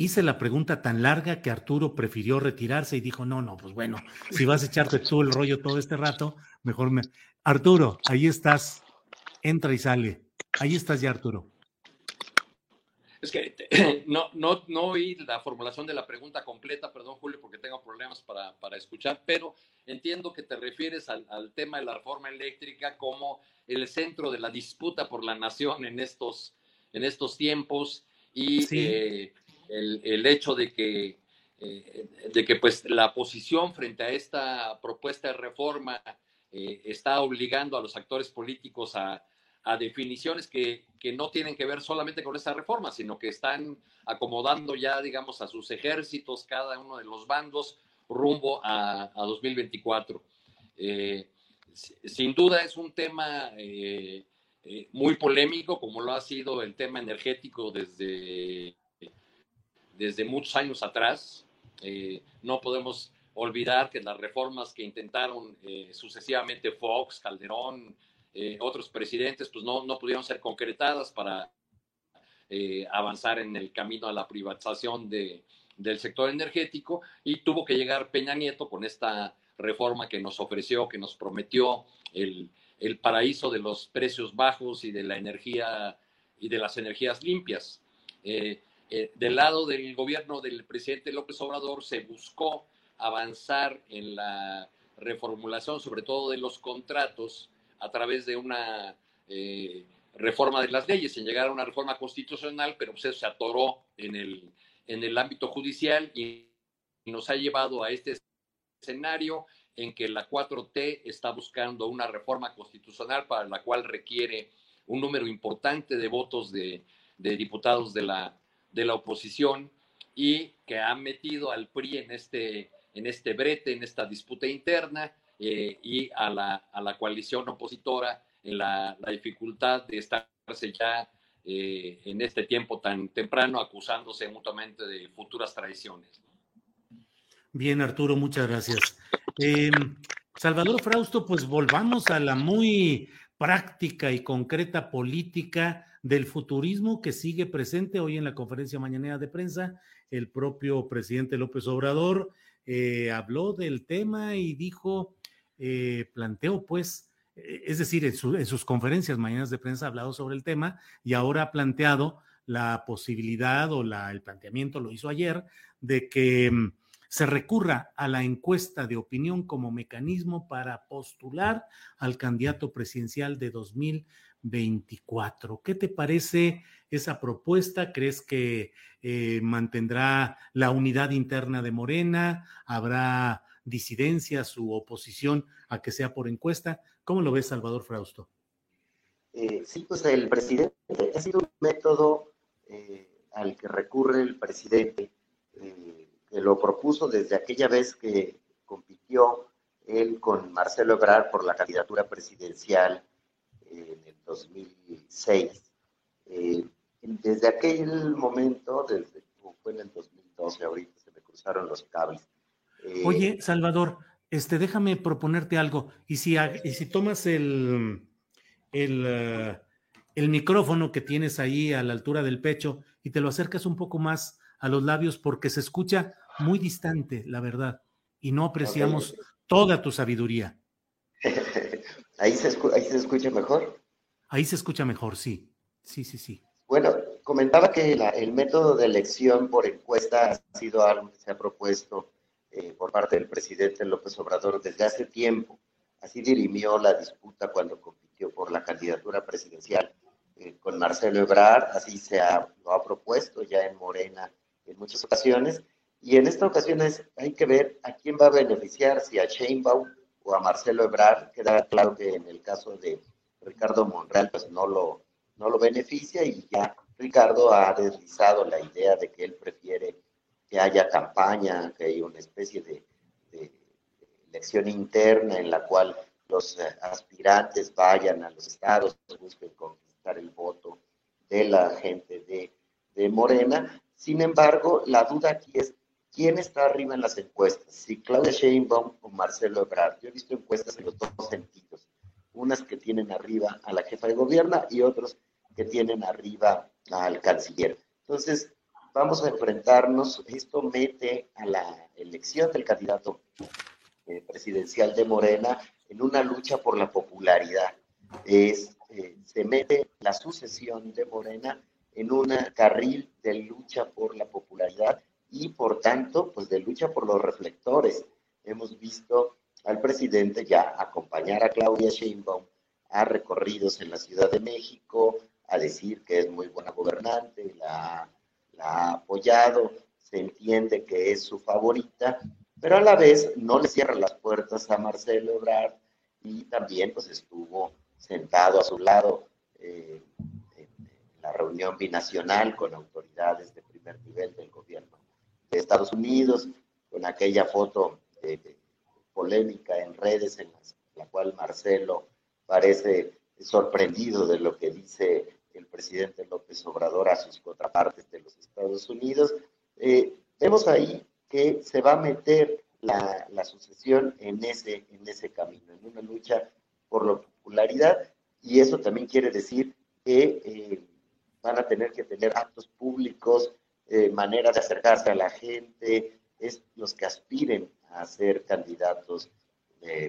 Hice la pregunta tan larga que Arturo prefirió retirarse y dijo, no, no, pues bueno, si vas a echarte tú el rollo todo este rato, mejor me... Arturo, ahí estás, entra y sale. Ahí estás ya, Arturo. Es que *clears throat* no, no, no oí la formulación de la pregunta completa, perdón Julio, porque tengo problemas para, para escuchar, pero entiendo que te refieres al, al, tema de la reforma eléctrica como el centro de la disputa por la nación en estos, en estos tiempos y sí. eh, el, hecho de que, eh, de que pues, la posición frente a esta propuesta de reforma eh, está obligando a los actores políticos a, a definiciones que, que, no tienen que ver solamente con esta reforma, sino que están acomodando ya, digamos, a sus ejércitos, cada uno de los bandos, rumbo a, a 2024. Eh, sin duda es un tema eh, muy polémico, como lo ha sido el tema energético desde, desde muchos años atrás. Eh, no podemos olvidar que las reformas que intentaron eh, sucesivamente Fox, Calderón, eh, otros presidentes, pues no, no pudieron ser concretadas para eh, avanzar en el camino a la privatización de, del sector energético y tuvo que llegar Peña Nieto con esta reforma que nos ofreció, que nos prometió el, el paraíso de los precios bajos y de la energía y de las energías limpias. Eh, eh, del lado del gobierno del presidente López Obrador se buscó avanzar en la reformulación, sobre todo de los contratos, a través de una eh, reforma de las leyes, en llegar a una reforma constitucional, pero pues se atoró en el, en el ámbito judicial y nos ha llevado a este escenario en que la 4T está buscando una reforma constitucional para la cual requiere un número importante de votos de, de diputados de la, de la oposición y que ha metido al PRI en este, en este brete, en esta disputa interna eh, y a la, a la, coalición opositora en la, dificultad de estarse ya eh, en este tiempo tan temprano acusándose mutuamente de futuras traiciones. Bien, Arturo, muchas gracias. Eh, Salvador Frausto, pues volvamos a la muy práctica y concreta política del futurismo que sigue presente hoy en la conferencia mañanera de prensa. El propio presidente López Obrador eh, habló del tema y dijo, eh, planteó pues, eh, es decir, en, su, en, sus conferencias mañanas de prensa ha hablado sobre el tema y ahora ha planteado la posibilidad o la, el planteamiento, lo hizo ayer, de que mm, se recurra a la encuesta de opinión como mecanismo para postular al candidato presidencial de 2024. ¿Qué te parece esa propuesta? ¿Crees que eh, mantendrá la unidad interna de Morena? ¿Habrá disidencias u oposición a que sea por encuesta? ¿Cómo lo ves, Salvador Frausto? Eh, sí, pues el presidente ha sido un método eh, al que recurre el presidente que lo propuso desde aquella vez que compitió él con Marcelo Ebrard por la candidatura presidencial en el 2006. Eh, desde aquel momento, desde, fue en el 2012, ahorita se me cruzaron los cables. Eh, Oye, Salvador, este, déjame proponerte algo. Y si, y si tomas el, el, uh, el micrófono que tienes ahí a la altura del pecho y te lo acercas un poco más a los labios porque se escucha muy distante, la verdad, y no apreciamos toda tu sabiduría. *laughs* ¿Ahí se, ¿Ahí se escucha mejor? Ahí se escucha mejor, sí. Sí, sí, sí. Bueno, comentaba que el método de elección por encuesta ha sido algo que se ha propuesto eh, por parte del presidente López Obrador desde hace tiempo. Así dirimió la disputa cuando compitió por la candidatura presidencial eh, con Marcelo Ebrard, así se ha, lo ha propuesto ya en Morena en muchas ocasiones, y en esta ocasión es, hay que ver a quién va a beneficiar, si a Sheinbaum o a Marcelo Ebrard. Queda claro que en el caso de, Ricardo Monreal pues no lo, no lo beneficia y ya Ricardo ha deslizado la idea de que él prefiere que haya campaña, que haya una especie de, elección interna en la cual los eh, aspirantes vayan a los estados, busquen conquistar el voto de la gente de, de Morena. Sin embargo, la duda aquí es quién está arriba en las encuestas, si Claudia Sheinbaum o Marcelo Ebrard. Yo he visto encuestas en los dos sentidos, unas que tienen arriba a la jefa de gobierno y otros que tienen arriba al canciller. Entonces, vamos a enfrentarnos, esto mete a la elección del candidato eh, presidencial de Morena en una lucha por la popularidad. Es, eh, se mete la sucesión de Morena en un carril de lucha por la popularidad y por tanto, pues de lucha por los reflectores. Hemos visto al presidente ya acompañar a Claudia Sheinbaum a recorridos en la Ciudad de México, a decir que es muy buena gobernante, la, ha apoyado, se entiende que es su favorita, pero a la vez no le cierra las puertas a Marcelo Ebrard y también pues estuvo sentado a su lado eh, en la reunión binacional con autoridades de primer nivel del gobierno de Estados Unidos, con aquella foto polémica en redes en la cual Marcelo parece sorprendido de lo que dice el presidente López Obrador a sus contrapartes de los Estados Unidos. Eh, vemos ahí que se va a meter la, sucesión en ese, en ese camino, en una lucha por la popularidad, y eso también quiere decir que eh, van a tener que tener actos públicos, eh, maneras de acercarse a la gente, es los que aspiren a ser candidatos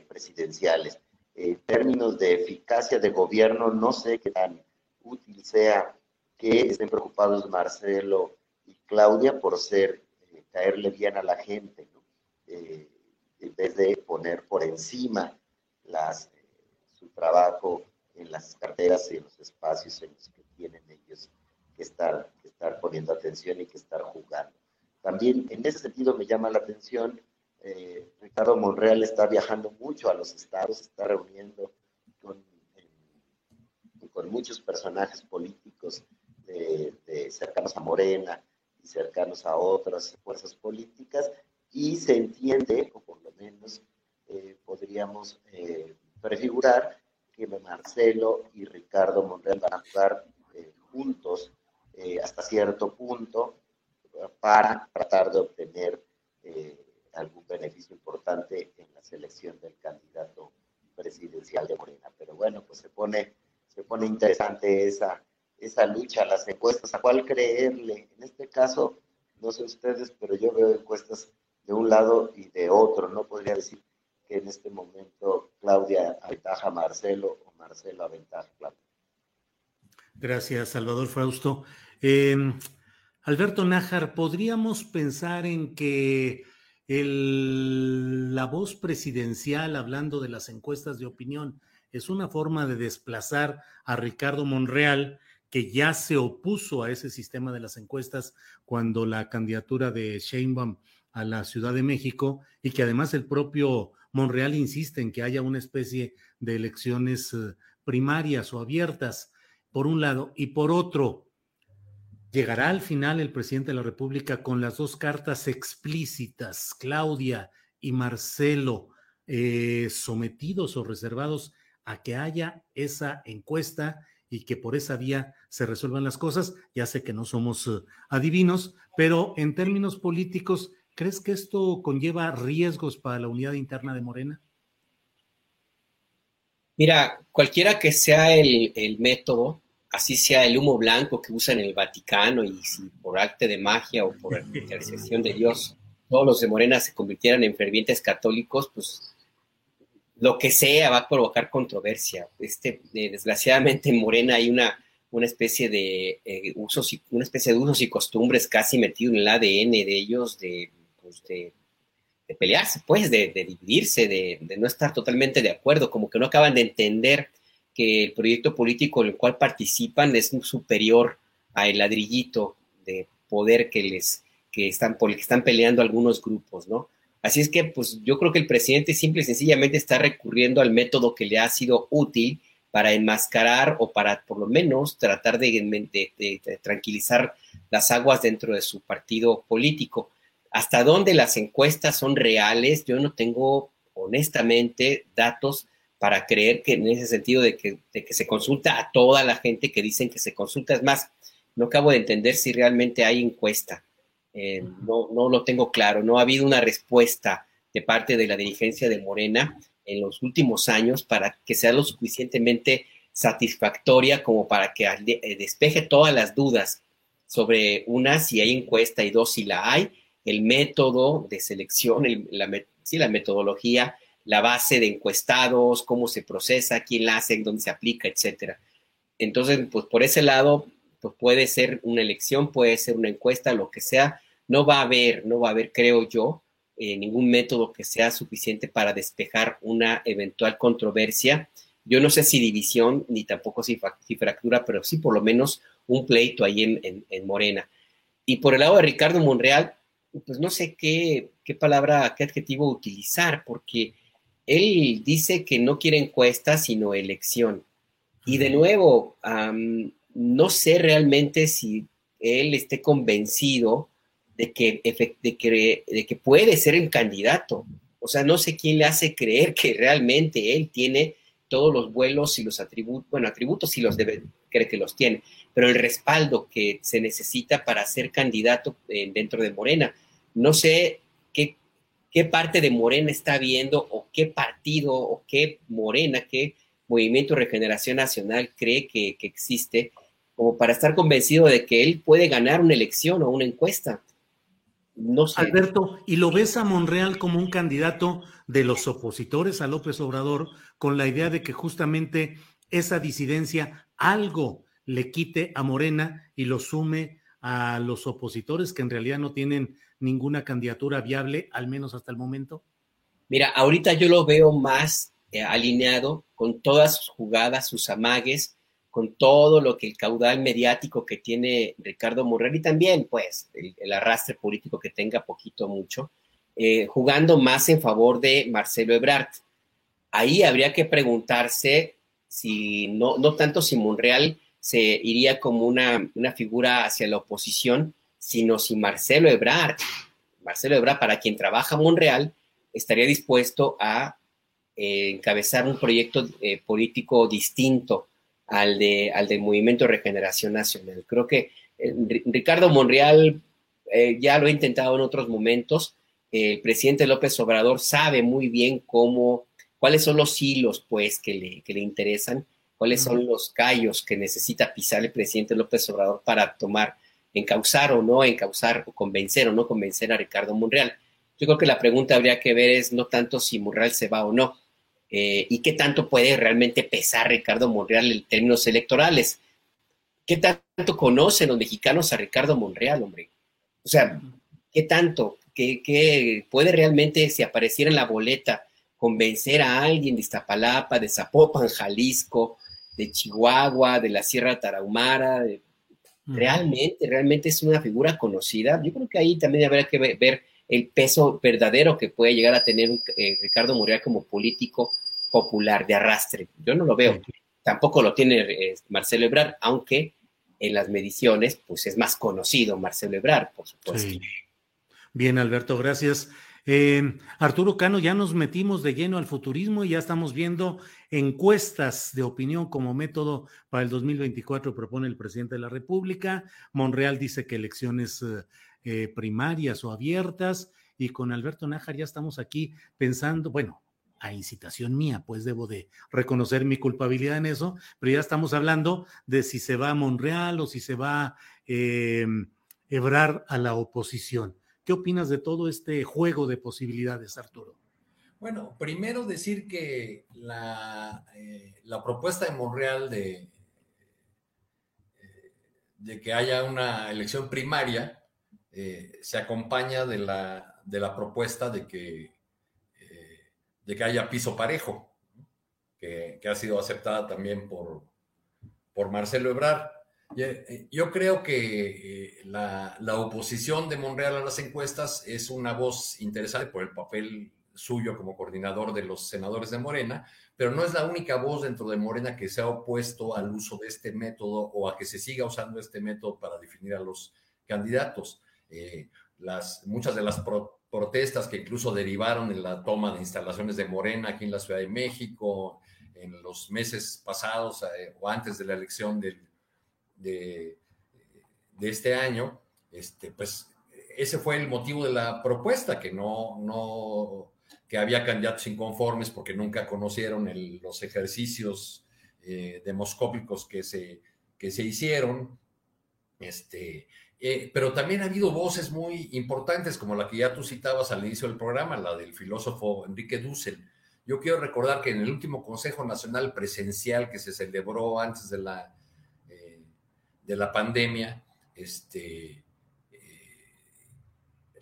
presidenciales. En términos de eficacia de gobierno, no sé qué tan útil sea que estén preocupados Marcelo y Claudia por ser, eh, caerle bien a la gente, eh, en vez de poner por encima las, eh, su trabajo en las carteras y en los espacios en los que tienen ellos que estar, que estar poniendo atención y que estar jugando. También en ese sentido me llama la atención, Ricardo Monreal está viajando mucho a los estados, está reuniendo con con muchos personajes políticos de, cercanos a Morena y cercanos a otras fuerzas políticas, y se entiende, o por lo menos eh, podríamos eh, prefigurar, que Marcelo y Ricardo Monreal van a jugar eh, juntos hasta cierto punto para tratar de obtener algún beneficio importante en la selección del candidato presidencial de Morena. Pero bueno, pues se pone se pone interesante esa, esa lucha, las encuestas, a cuál creerle. En este caso, no sé ustedes, pero yo veo encuestas de un lado y de otro. No podría decir que en este momento Claudia aventaja a Marcelo o Marcelo aventaja a Claudia. Gracias, Salvador Frausto. Em, Alberto Nájar, ¿podríamos pensar en que la voz presidencial, hablando de las encuestas de opinión, es una forma de desplazar a Ricardo Monreal, que ya se opuso a ese sistema de las encuestas cuando la candidatura de Sheinbaum a la Ciudad de México y que además el propio Monreal insiste en que haya una especie de elecciones eh, primarias o abiertas, por un lado, y por otro, llegará al final el presidente de la República con las dos cartas explícitas, Claudia y Marcelo, eh, sometidos o reservados a que haya esa encuesta y que por esa vía se resuelvan las cosas. Ya sé que no somos eh, adivinos, pero en términos políticos, ¿crees que esto conlleva riesgos para la unidad interna de Morena? Mira, cualquiera que sea el, el método, así sea el humo blanco que usan en el Vaticano y si por arte de magia o por *laughs* intercesión de Dios todos los de Morena se convirtieran en fervientes católicos, pues lo que sea va a provocar controversia. Este, eh, desgraciadamente en Morena hay una, una especie de eh, usos y una especie de usos y costumbres casi metido en el ADN de ellos de, pues, de, pelearse, pues, de, dividirse, de, no estar totalmente de acuerdo, como que no acaban de entender que el proyecto político en el cual participan es superior al ladrillito de poder que les que están por que están peleando algunos grupos, ¿no? Así es que, pues yo creo que el presidente simple y sencillamente está recurriendo al método que le ha sido útil para enmascarar o para por lo menos tratar de, tranquilizar las aguas dentro de su partido político. ¿Hasta dónde las encuestas son reales? Yo no tengo honestamente datos para creer que en ese sentido de que, se consulta a toda la gente que dicen que se consulta. Es más, no acabo de entender si realmente hay encuesta. Eh, no, no lo tengo claro. No ha habido una respuesta de parte de la dirigencia de Morena en los últimos años para que sea lo suficientemente satisfactoria como para que eh, despeje todas las dudas sobre una, si hay encuesta y dos, si la hay, el método de selección, la, la metodología, la base de encuestados, cómo se procesa, quién la hace, dónde se aplica, etcétera. Entonces, pues por ese lado, pues puede ser una elección, puede ser una encuesta, lo que sea, no va a haber, no va a haber, creo yo, eh, ningún método que sea suficiente para despejar una eventual controversia. Yo no sé si división, ni tampoco si, fractura, pero sí por lo menos un pleito ahí en, en, Morena. Y por el lado de Ricardo Monreal, pues no sé qué, qué palabra, qué adjetivo utilizar, porque él dice que no quiere encuesta, sino elección. Y de nuevo, no sé realmente si él esté convencido de que, de que, de que puede ser el candidato. O sea, no sé quién le hace creer que realmente él tiene todos los vuelos y los atributos, bueno, atributos sí los debe, cree que los tiene, pero el respaldo que se necesita para ser candidato eh, dentro de Morena. No sé qué, parte de Morena está viendo o qué partido o qué Morena, qué Movimiento Regeneración Nacional cree que, que existe como para estar convencido de que él puede ganar una elección o una encuesta. No sé. Alberto, ¿y lo ves a Monreal como un candidato de los opositores a López Obrador con la idea de que justamente esa disidencia algo le quite a Morena y lo sume a los opositores que en realidad no tienen ninguna candidatura viable, al menos hasta el momento? Mira, ahorita yo lo veo más eh, alineado con todas sus jugadas, sus amagues, con todo lo que el caudal mediático que tiene Ricardo Monreal y también, pues, el, arrastre político que tenga poquito mucho, eh, jugando más en favor de Marcelo Ebrard. Ahí habría que preguntarse si no, no tanto si Monreal se iría como una, una figura hacia la oposición, sino si Marcelo Ebrard, Marcelo Ebrard, para quien trabaja Monreal, estaría dispuesto a eh, encabezar un proyecto eh, político distinto al, de, al del Movimiento de Regeneración Nacional. Creo que eh, Ricardo Monreal ya lo ha intentado en otros momentos. el presidente López Obrador sabe muy bien cómo, cuáles son los hilos, pues, que le, que le interesan, cuáles son los callos que necesita pisar el presidente López Obrador para tomar, encauzar o no encauzar, o convencer o no convencer a Ricardo Monreal. Yo creo que la pregunta habría que ver es no tanto si Monreal se va o no, eh, y qué tanto puede realmente pesar Ricardo Monreal en términos electorales. ¿Qué tanto conocen los mexicanos a Ricardo Monreal, hombre? O sea, ¿qué tanto? ¿Qué, puede realmente, si apareciera en la boleta, convencer a alguien de Iztapalapa, de Zapopan, Jalisco, de Chihuahua, de la Sierra Tarahumara? realmente, realmente es una figura conocida. Yo creo que ahí también habría que ver, el peso verdadero que puede llegar a tener eh, Ricardo Monreal como político popular de arrastre. Yo no lo veo. Tampoco lo tiene eh, Marcelo Ebrard, aunque en las mediciones, pues es más conocido Marcelo Ebrard, por supuesto. Bien, Alberto, gracias. Eh, Arturo Cano, ya nos metimos de lleno al futurismo y ya estamos viendo encuestas de opinión como método para el 2024, propone el presidente de la República. Monreal dice que elecciones eh, primarias o abiertas. Y con Alberto Nájar ya estamos aquí pensando, bueno, a incitación mía, pues debo de reconocer mi culpabilidad en eso, pero ya estamos hablando de si se va a Monreal o si se va a eh, Ebrar a la oposición. ¿Qué opinas de todo este juego de posibilidades, Arturo? Bueno, primero decir que la, eh, propuesta de Monreal de, eh, de que haya una elección primaria se acompaña de la, de la propuesta de que de que haya piso parejo, que, ha sido aceptada también por, por Marcelo Ebrard. Eh, yo creo que eh, la, oposición de Monreal a las encuestas es una voz interesante por el papel suyo como coordinador de los senadores de Morena, pero no es la única voz dentro de Morena que se ha opuesto al uso de este método o a que se siga usando este método para definir a los candidatos. Eh, las, muchas de las protestas que incluso derivaron en la toma de instalaciones de Morena aquí en la Ciudad de México en los meses pasados o antes de la elección del, de, este año, este, pues ese fue el motivo de la propuesta, que no, no, que había candidatos inconformes porque nunca conocieron los ejercicios eh, demoscópicos que se, que se hicieron. Este, eh, pero también ha habido voces muy importantes, como la que ya tú citabas al inicio del programa, la del filósofo Enrique Dussel. Yo quiero recordar que en el último Consejo Nacional Presencial que se celebró antes de la, de la pandemia, este,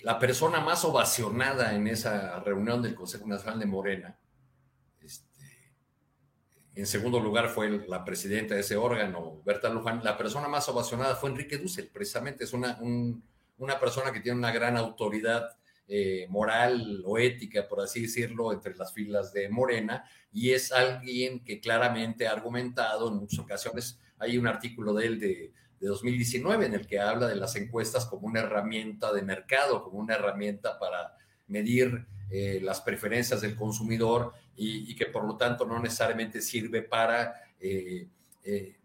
la persona más ovacionada en esa reunión del Consejo Nacional de Morena, este, en segundo lugar fue la presidenta de ese órgano, Berta Luján, la persona más ovacionada fue Enrique Dussel, precisamente. Es una, una persona que tiene una gran autoridad eh, moral o ética, por así decirlo, entre las filas de Morena, y es alguien que claramente ha argumentado en muchas ocasiones, hay un artículo de él de de 2019 en el que habla de las encuestas como una herramienta de mercado, como una herramienta para medir eh, las preferencias del consumidor y, que por lo tanto no necesariamente sirve para eh, eh,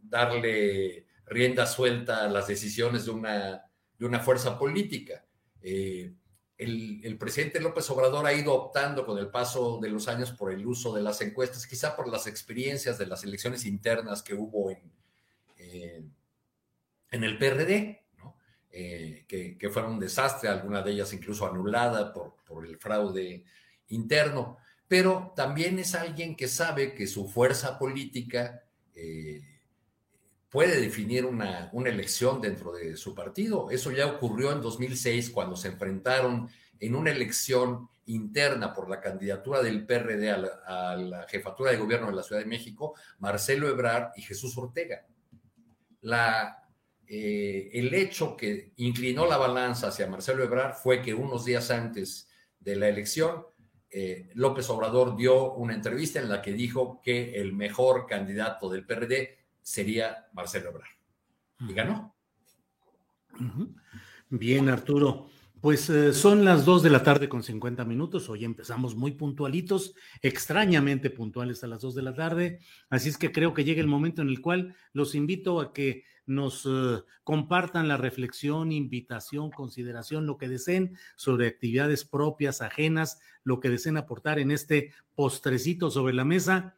darle rienda suelta a las decisiones de una, de una fuerza política. El, presidente López Obrador ha ido optando con el paso de los años por el uso de las encuestas, quizá por las experiencias de las elecciones internas que hubo en, en el PRD, eh, que, fueron un desastre, alguna de ellas incluso anulada por, por el fraude interno, pero también es alguien que sabe que su fuerza política eh, puede definir una, una, elección dentro de su partido. Eso ya ocurrió en 2006 cuando se enfrentaron en una elección interna por la candidatura del PRD a la, jefatura de gobierno de la Ciudad de México, Marcelo Ebrard y Jesús Ortega la, eh, el hecho que inclinó la balanza hacia Marcelo Ebrard fue que unos días antes de la elección, eh, López Obrador dio una entrevista en la que dijo que el mejor candidato del PRD sería Marcelo Ebrard. Y ganó. Bien, Arturo. Pues eh, son las dos de la tarde con 50 minutos. Hoy empezamos muy puntualitos, extrañamente puntuales a las dos de la tarde. Así es que creo que llega el momento en el cual los invito a que nos eh, compartan la reflexión, invitación, consideración, lo que deseen sobre actividades propias, ajenas, lo que deseen aportar en este postrecito sobre la mesa.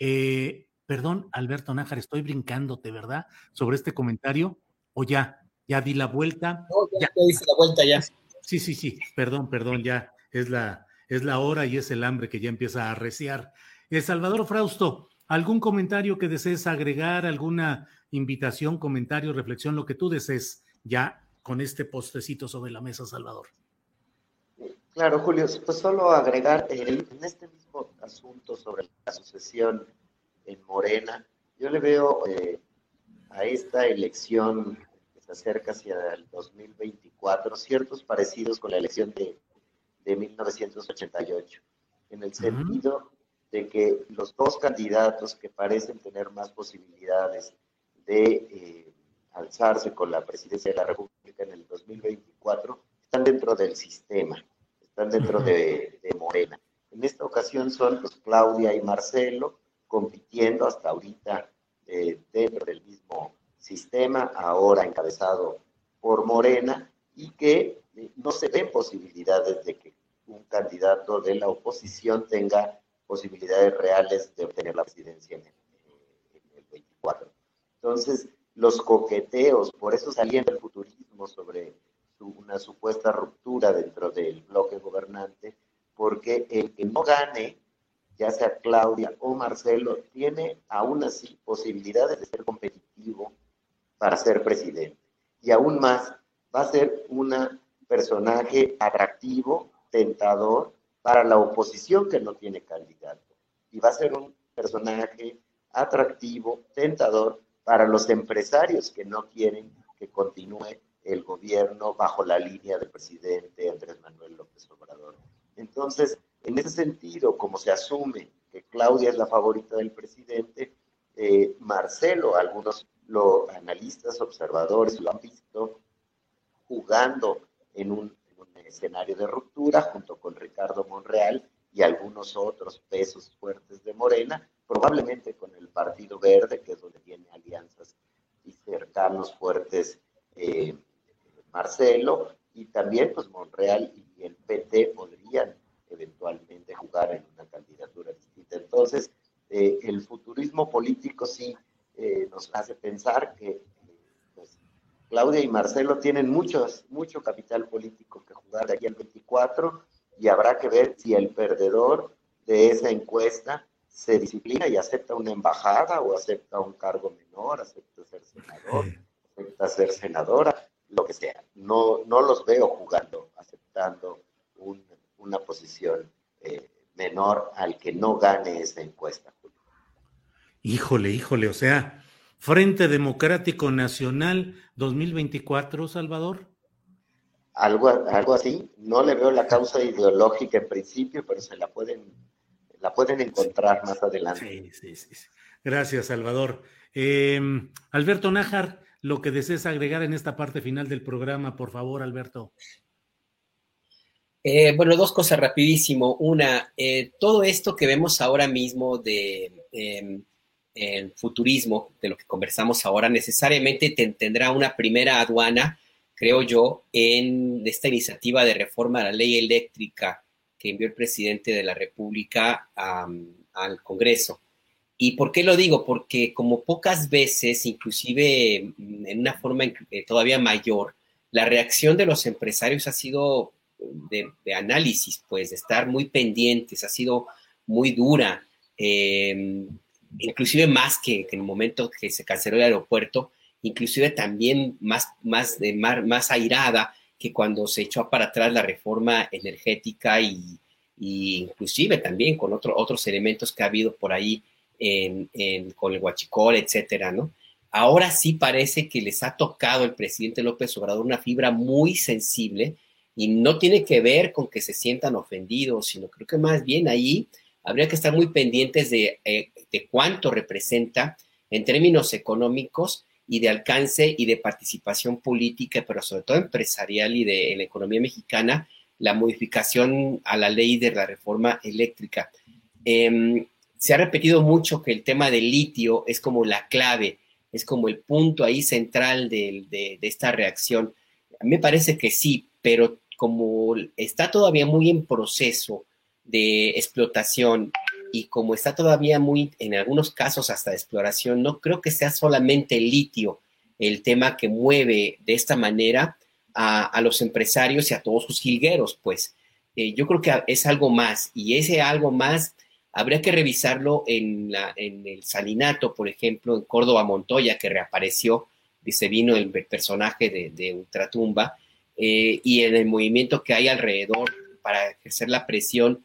Eh, perdón, Alberto Nájar, estoy brincándote, ¿verdad? Sobre este comentario. O ya, ya di la vuelta. ya, ya. hice la vuelta ya. Sí, sí, sí, perdón, perdón, ya es la, es la hora y es el hambre que ya empieza a arreciar. El eh, Salvador Frausto, ¿algún comentario que desees agregar, alguna invitación, comentario, reflexión, lo que tú desees ya con este postecito sobre la mesa, Salvador? Claro, Julio, pues solo agregar en este mismo asunto sobre la sucesión en Morena, yo le veo eh, a esta elección se acerca hacia el 2024, ciertos parecidos con la elección de, de 1988, en el sentido de que los dos candidatos que parecen tener más posibilidades de eh, alzarse con la presidencia de la República en el 2024 están dentro del sistema, están dentro de, de Morena. En esta ocasión son pues, Claudia y Marcelo compitiendo hasta ahorita eh, dentro del mismo sistema, ahora encabezado por Morena, y que eh, no se ven posibilidades de que un candidato de la oposición tenga posibilidades reales de obtener la presidencia en el, 24. Entonces, los coqueteos, por eso salían del futurismo sobre una supuesta ruptura dentro del bloque gobernante, porque el que no gane, ya sea Claudia o Marcelo, tiene aún así posibilidades de ser competitivo para ser presidente. Y aún más, va a ser un personaje atractivo, tentador para la oposición que no tiene candidato. Y va a ser un personaje atractivo, tentador para los empresarios que no quieren que continúe el gobierno bajo la línea del presidente Andrés Manuel López Obrador. Entonces, en ese sentido, como se asume que Claudia es la favorita del presidente, eh, Marcelo, algunos los analistas, observadores lo han visto jugando en un, escenario de ruptura junto con Ricardo Monreal y algunos otros pesos fuertes de Morena, probablemente con el Partido Verde, que es donde tiene alianzas y cercanos fuertes eh, Marcelo, y también pues Monreal y el PT podrían eventualmente jugar en una candidatura distinta. Entonces, eh, el futurismo político sí eh, nos hace pensar que pues, Claudia y Marcelo tienen muchos, mucho capital político que jugar de aquí al 24 y habrá que ver si el perdedor de esa encuesta se disciplina y acepta una embajada o acepta un cargo menor, acepta ser senador, acepta ser senadora, lo que sea. No, no los veo jugando, aceptando una posición eh, menor al que no gane esa encuesta. Híjole, híjole, o sea, Frente Democrático Nacional 2024, Salvador. Algo, algo así, no le veo la causa ideológica en principio, pero se la pueden, la pueden encontrar más adelante. Sí, sí, sí. Gracias, Salvador. Em, Alberto Nájar, lo que desees agregar en esta parte final del programa, por favor, Alberto. Eh, bueno, dos cosas rapidísimo. Una, eh, todo esto que vemos ahora mismo de em, el futurismo, de lo que conversamos ahora, necesariamente tendrá una primera aduana, creo yo, en esta iniciativa de reforma a la ley eléctrica que envió el presidente de la República al Congreso. ¿Y por qué lo digo? Porque como pocas veces, inclusive mm, en una forma eh, todavía mayor, la reacción de los empresarios ha sido de, análisis, pues, de estar muy pendientes, ha sido muy dura. Eh, inclusive más que, en el momento que se canceló el aeropuerto, inclusive también más, más, de, más, airada que cuando se echó para atrás la reforma energética y, inclusive también con otro, otros elementos que ha habido por ahí en, con el huachicol, etcétera, ¿no? Ahora sí parece que les ha tocado el presidente López Obrador una fibra muy sensible y no tiene que ver con que se sientan ofendidos, sino creo que más bien ahí habría que estar muy pendientes de, eh, cuánto representa en términos económicos y de alcance y de participación política, pero sobre todo empresarial y de la economía mexicana, la modificación a la ley de la reforma eléctrica. Em, se ha repetido mucho que el tema del litio es como la clave, es como el punto ahí central de, de esta reacción. A mí me parece que sí, pero como está todavía muy en proceso, de explotación y como está todavía muy, en algunos casos hasta exploración, no creo que sea solamente el litio el tema que mueve de esta manera a, los empresarios y a todos sus jilgueros, pues eh, yo creo que es algo más y ese algo más habría que revisarlo en, la, en el Salinato, por ejemplo, en Córdoba Montoya, que reapareció, se vino el personaje de, de Ultratumba, eh, y en el movimiento que hay alrededor para ejercer la presión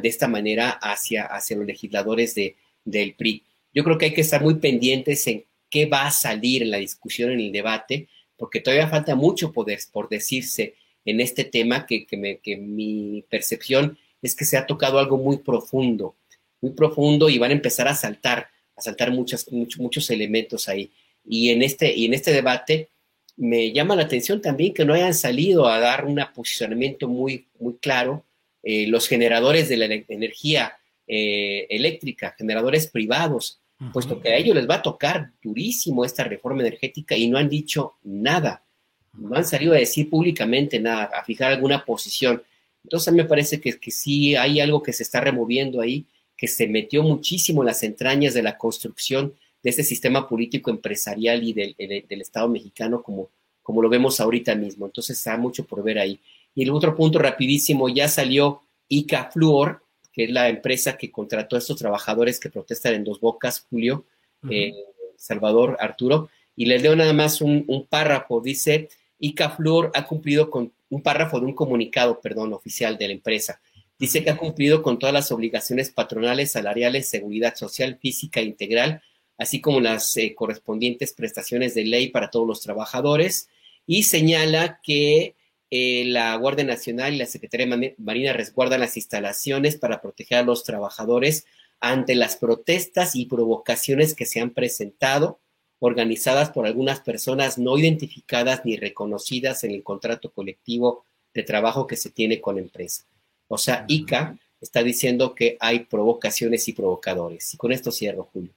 de esta manera hacia, hacia los legisladores de, del PRI. Yo creo que hay que estar muy pendientes en qué va a salir en la discusión, en el debate, porque todavía falta mucho poder, por decirse en este tema que, que, mi percepción es que se ha tocado algo muy profundo, muy profundo y van a empezar a saltar, a saltar muchos, muchos elementos ahí. Y en, este, y en este debate me llama la atención también que no hayan salido a dar un posicionamiento muy, muy claro eh, los generadores de la energía eh, eléctrica, generadores privados, puesto que a ellos les va a tocar durísimo esta reforma energética y no han dicho nada, no han salido a decir públicamente nada, a fijar alguna posición. Entonces a mí me parece que, que sí hay algo que se está removiendo ahí, que se metió muchísimo en las entrañas de la construcción de este sistema político empresarial y del, del Estado mexicano como, como lo vemos ahorita mismo. Entonces está mucho por ver ahí. Y el otro punto rapidísimo, ya salió ICA Fluor, que es la empresa que contrató a estos trabajadores que protestan en Dos Bocas, Julio, eh, Salvador, Arturo, y les leo nada más un, párrafo, dice, ICA Fluor ha cumplido con un párrafo de un comunicado, perdón, oficial de la empresa. Dice que ha cumplido con todas las obligaciones patronales, salariales, seguridad social, física e integral, así como las eh, correspondientes prestaciones de ley para todos los trabajadores, y señala que eh, la Guardia Nacional y la Secretaría de Marina resguardan las instalaciones para proteger a los trabajadores ante las protestas y provocaciones que se han presentado, organizadas por algunas personas no identificadas ni reconocidas en el contrato colectivo de trabajo que se tiene con la empresa. O sea, ICA está diciendo que hay provocaciones y provocadores. Y con esto cierro, Julio.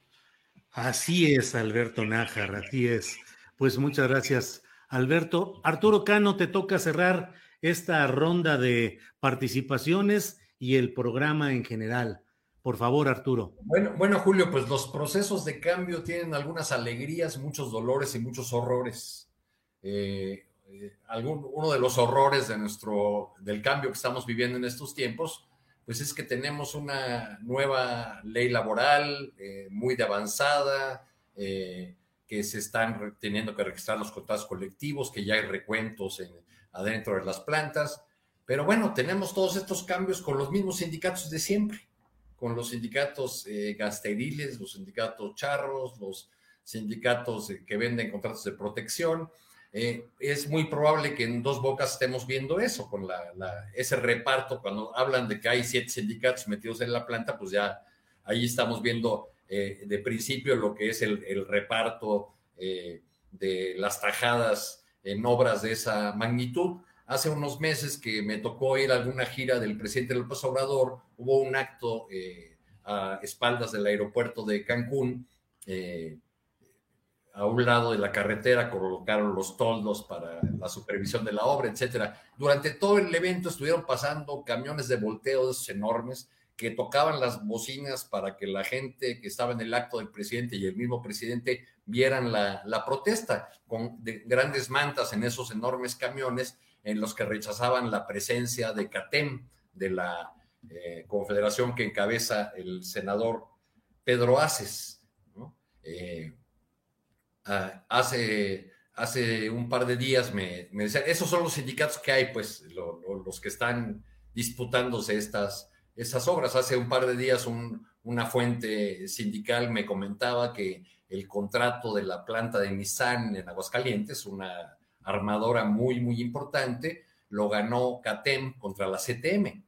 Así es, Alberto Nájar, así es. Pues muchas gracias, Alberto. Arturo Cano, te toca cerrar esta ronda de participaciones y el programa en general. Por favor, Arturo. Bueno, bueno, Julio, pues los procesos de cambio tienen algunas alegrías, muchos dolores y muchos horrores. Eh, eh, uno de los horrores de nuestro, del cambio que estamos viviendo en estos tiempos, pues es que tenemos una nueva ley laboral eh, muy de avanzada, que se están teniendo que registrar los contratos colectivos, que ya hay recuentos en, adentro de las plantas. Pero bueno, tenemos todos estos cambios con los mismos sindicatos de siempre, con los sindicatos eh, gasteriles, los sindicatos charros, los sindicatos que venden contratos de protección. Eh, es muy probable que en dos bocas estemos viendo eso, con la, ese reparto, cuando hablan de que hay siete sindicatos metidos en la planta, pues ya ahí estamos viendo eh, de principio lo que es el, reparto eh, de las tajadas en obras de esa magnitud. Hace unos meses que me tocó ir a alguna gira del presidente López Obrador, hubo un acto eh, a espaldas del aeropuerto de Cancún, a un lado de la carretera colocaron los toldos para la supervisión de la obra, etcétera. Durante todo el evento estuvieron pasando camiones de volteo enormes que tocaban las bocinas para que la gente que estaba en el acto del presidente y el mismo presidente vieran la, protesta con grandes mantas en esos enormes camiones en los que rechazaban la presencia de CATEM, de la eh, confederación que encabeza el senador Pedro Aces. Eh, ah, hace, hace un par de días me, decían, esos son los sindicatos que hay, pues los que están disputándose estas esas obras. Hace un par de días una fuente sindical me comentaba que el contrato de la planta de Nissan en Aguascalientes, una armadora muy, muy importante, lo ganó CATEM contra la CTM.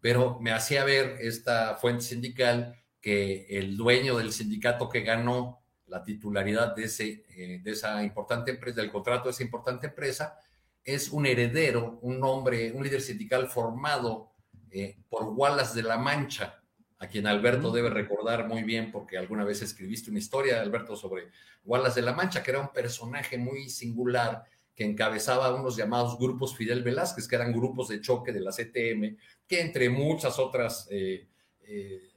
Pero me hacía ver esta fuente sindical que el dueño del sindicato que ganó la titularidad de, ese, eh, de esa importante empresa, del contrato de esa importante empresa, es un heredero, un hombre, un líder sindical formado eh, por Wallace de la Mancha, a quien Alberto debe recordar muy bien porque alguna vez escribiste una historia, Alberto, sobre Wallace de la Mancha, que era un personaje muy singular que encabezaba unos llamados grupos Fidel Velázquez, que eran grupos de choque de la CTM, que entre muchas otras eh, eh,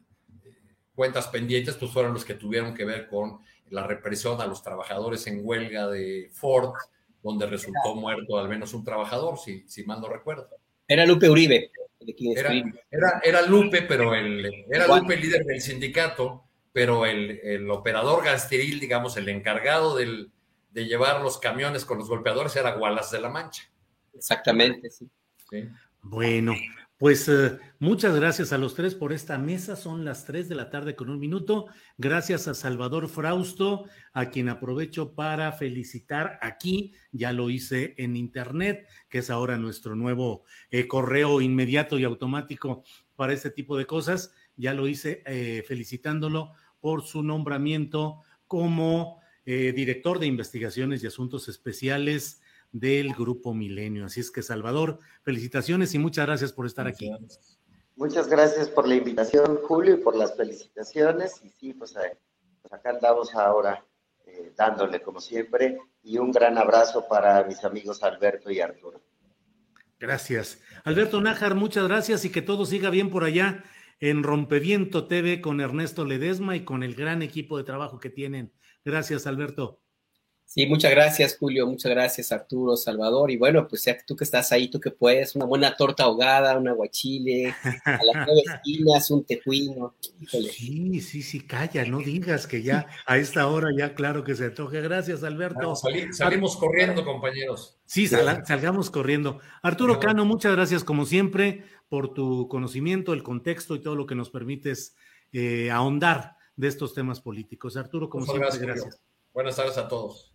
cuentas pendientes, pues fueron los que tuvieron que ver con la represión a los trabajadores en huelga de Ford, donde resultó muerto al menos un trabajador, si, si mal no recuerdo. Era Lupe Uribe. Era, era, Lupe, pero el, era Lupe el líder del sindicato, pero el, operador gasteril, digamos, el encargado del, de llevar los camiones con los golpeadores era Wallace de la Mancha. Exactamente, sí. Bueno, pues eh, muchas gracias a los tres por esta mesa. Son las tres de la tarde con un minuto. Gracias a Salvador Frausto, a quien aprovecho para felicitar aquí. Ya lo hice en internet, que es ahora nuestro nuevo eh, correo inmediato y automático para este tipo de cosas. Ya lo hice eh, felicitándolo por su nombramiento como director de investigaciones y asuntos especiales del Grupo Milenio. Así es que, Salvador, felicitaciones y muchas gracias por estar aquí. Muchas gracias por la invitación, Julio, y por las felicitaciones. Y sí, pues, eh, pues acá andamos ahora eh, dándole, como siempre, y un gran abrazo para mis amigos Alberto y Arturo. Gracias. Alberto Nájar, muchas gracias y que todo siga bien por allá en Rompeviento TV con Ernesto Ledesma y con el gran equipo de trabajo que tienen. Gracias, Alberto. Sí, muchas gracias, Julio. Muchas gracias, Arturo, Salvador. Y bueno, pues ya tú que estás ahí, tú que puedes, una buena torta ahogada, un aguachile, a las nueve *laughs* esquinas, un tejuino. Sí, sí, sí, calla, no digas que ya a esta hora ya claro que se toque. Gracias, Alberto. salimos corriendo, compañeros. Sí, salgamos corriendo. Arturo Cano, muchas gracias como siempre por tu conocimiento, el contexto y todo lo que nos permites eh, ahondar de estos temas políticos. Arturo, como siempre, gracias. Buenas tardes a todos.